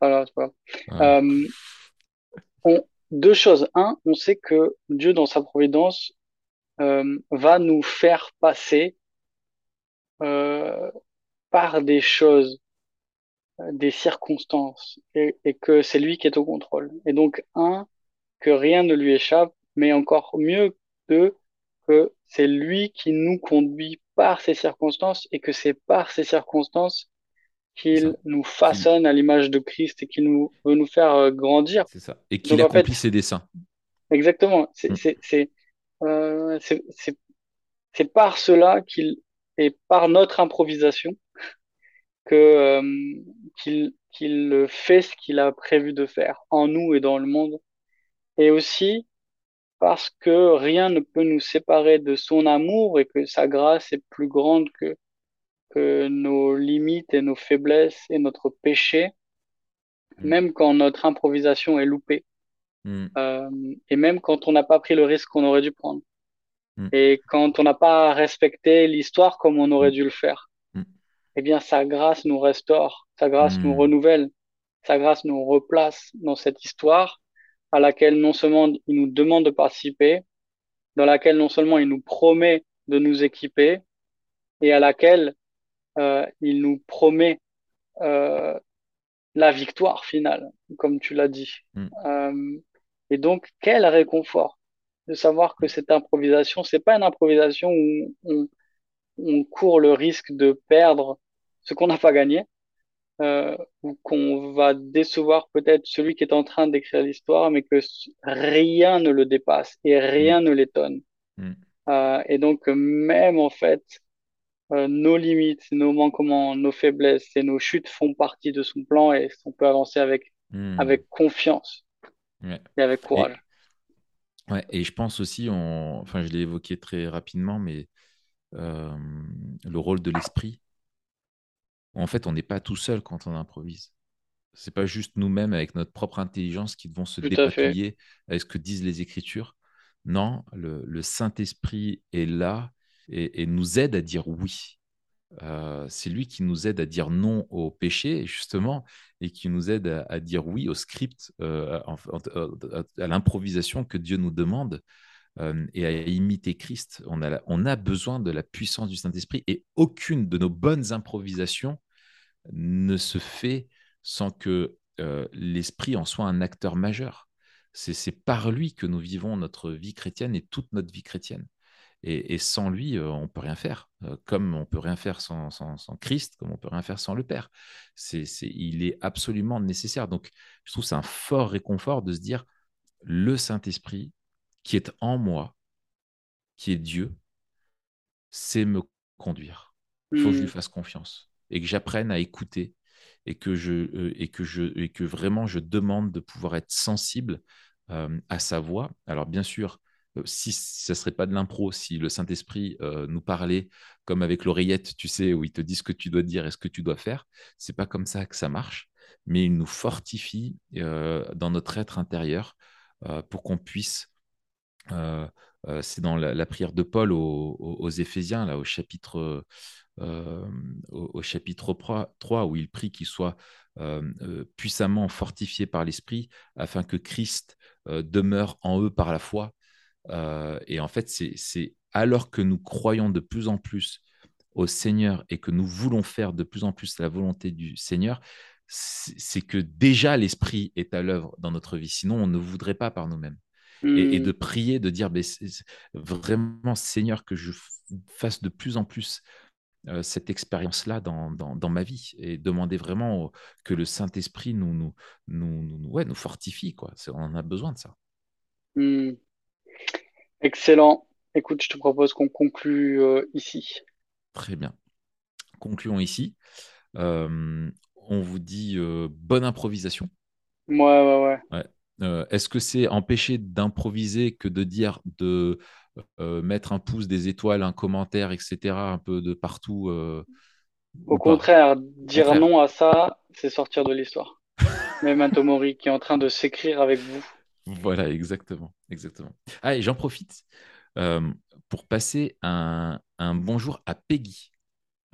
Voilà, c'est pas euh, deux choses. Un, on sait que Dieu, dans sa providence, euh, va nous faire passer euh, par des choses, des circonstances, et, et que c'est lui qui est au contrôle. Et donc, un, que rien ne lui échappe, mais encore mieux, deux, que c'est lui qui nous conduit par ces circonstances et que c'est par ces circonstances qu'il nous façonne à l'image de Christ et qu'il nous veut nous faire euh, grandir. C'est ça. Et qu'il accomplit ses desseins. Exactement. C'est mm. euh, c'est par cela qu'il et par notre improvisation que euh, qu'il qu'il fait ce qu'il a prévu de faire en nous et dans le monde. Et aussi parce que rien ne peut nous séparer de son amour et que sa grâce est plus grande que, que nos limites et nos faiblesses et notre péché, mm. même quand notre improvisation est loupée, mm. euh, et même quand on n'a pas pris le risque qu'on aurait dû prendre, mm. et quand on n'a pas respecté l'histoire comme on aurait dû le faire. Eh bien, sa grâce nous restaure, sa grâce nous renouvelle, sa grâce nous replace dans cette histoire à laquelle non seulement il nous demande de participer, dans laquelle non seulement il nous promet de nous équiper, et à laquelle il nous promet euh, la victoire finale, comme tu l'as dit. Mm. Euh, et donc, quel réconfort de savoir que cette improvisation, c'est pas une improvisation où on, on court le risque de perdre ce qu'on n'a pas gagné, euh, ou qu'on va décevoir peut-être celui qui est en train d'écrire l'histoire, mais que rien ne le dépasse et rien mm. ne l'étonne. Mm. Euh, et donc même en fait nos limites, nos manquements, nos faiblesses et nos chutes font partie de son plan et on peut avancer avec, Hmm. avec confiance Ouais. et avec courage. Ouais, et je pense aussi, on... enfin, je l'ai évoqué très rapidement, mais euh, le rôle de l'esprit. En fait, on n'est pas tout seul quand on improvise. C'est pas juste nous-mêmes avec notre propre intelligence qui devons se Tout dépatouiller avec ce que disent les Écritures. Non, le, le Saint-Esprit est là et, nous aide à dire oui. Euh, c'est lui qui nous aide à dire non au péché, justement, et qui nous aide à, dire oui au script, euh, en- à, l'improvisation que Dieu nous demande euh, et à imiter Christ. On a, on a besoin de la puissance du Saint-Esprit et aucune de nos bonnes improvisations ne se fait sans que euh, l'Esprit en soit un acteur majeur. C'est par lui que nous vivons notre vie chrétienne et toute notre vie chrétienne. Et, et sans lui, euh, on peut rien faire. Euh, comme on peut rien faire sans, sans- sans Christ, comme on peut rien faire sans le Père. C'est, c'est- il est absolument nécessaire. Donc, je trouve que c'est un fort réconfort de se dire le Saint-Esprit qui est en moi, qui est Dieu, c'est me conduire. Il faut que je lui Hmm. fasse confiance et que j'apprenne à écouter et que, je, euh, et, que je, et que vraiment je demande de pouvoir être sensible euh, à sa voix. Alors bien sûr, si ça ne serait pas de l'impro, si le Saint-Esprit euh, nous parlait comme avec l'oreillette, tu sais, où il te dit ce que tu dois dire et ce que tu dois faire, c'est pas comme ça que ça marche, mais il nous fortifie euh, dans notre être intérieur euh, pour qu'on puisse euh, euh, c'est dans la, prière de Paul aux, Éphésiens, là, au chapitre, euh, au, chapitre 3, 3, où il prie euh, euh, puissamment fortifiés par l'Esprit, afin que Christ euh, demeure en eux par la foi. Euh, et en fait, c'est alors que nous croyons de plus en plus au Seigneur et que nous voulons faire de plus en plus la volonté du Seigneur, c'est que déjà l'Esprit est à l'œuvre dans notre vie. Sinon, on ne voudrait pas par nous-mêmes et, et Hmm. de prier, de dire vraiment, Seigneur, que je fasse de plus en plus euh, cette expérience-là dans, dans, dans ma vie et demander vraiment au- que le Saint-Esprit nous, nous, nous, nous, ouais, nous fortifie. Quoi. On en a besoin de ça. Hmm. Excellent. Écoute, je te propose qu'on conclue euh, ici. Très bien. Concluons ici. Euh, on vous dit euh, bonne improvisation. Ouais, ouais, ouais. Ouais. Est-ce que c'est empêcher d'improviser que de dire de mettre un pouce, des étoiles, un commentaire, etc., un peu de partout Au pas? contraire, dire contraire. non à ça, c'est sortir de l'histoire. Memento Mori qui est en train de s'écrire avec vous. Voilà, exactement, exactement. Ah, et j'en profite euh, pour passer un, un bonjour à Peggy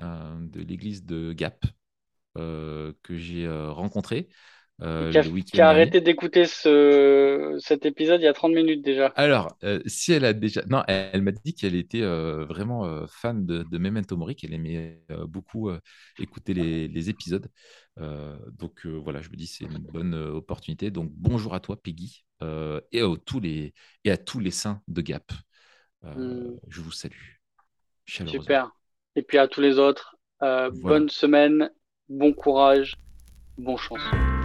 euh, de l'église de Gap euh, que j'ai rencontré euh, Qui a, qui arrêté d'écouter ce, cet épisode il y a 30 minutes déjà. Alors, euh, si elle a déjà... Non, elle, elle m'a dit qu'elle était euh, vraiment fan de, de Memento Mori, qu'elle aimait beaucoup écouter les, les épisodes. Donc voilà, je me dis c'est une bonne opportunité. Donc bonjour à toi, Peggy, euh, et, à tous les, et à tous les saints de Gap. Euh, Hmm. je vous salue. Super. Et puis à tous les autres, euh, Voilà. bonne semaine, bon courage, bon chance.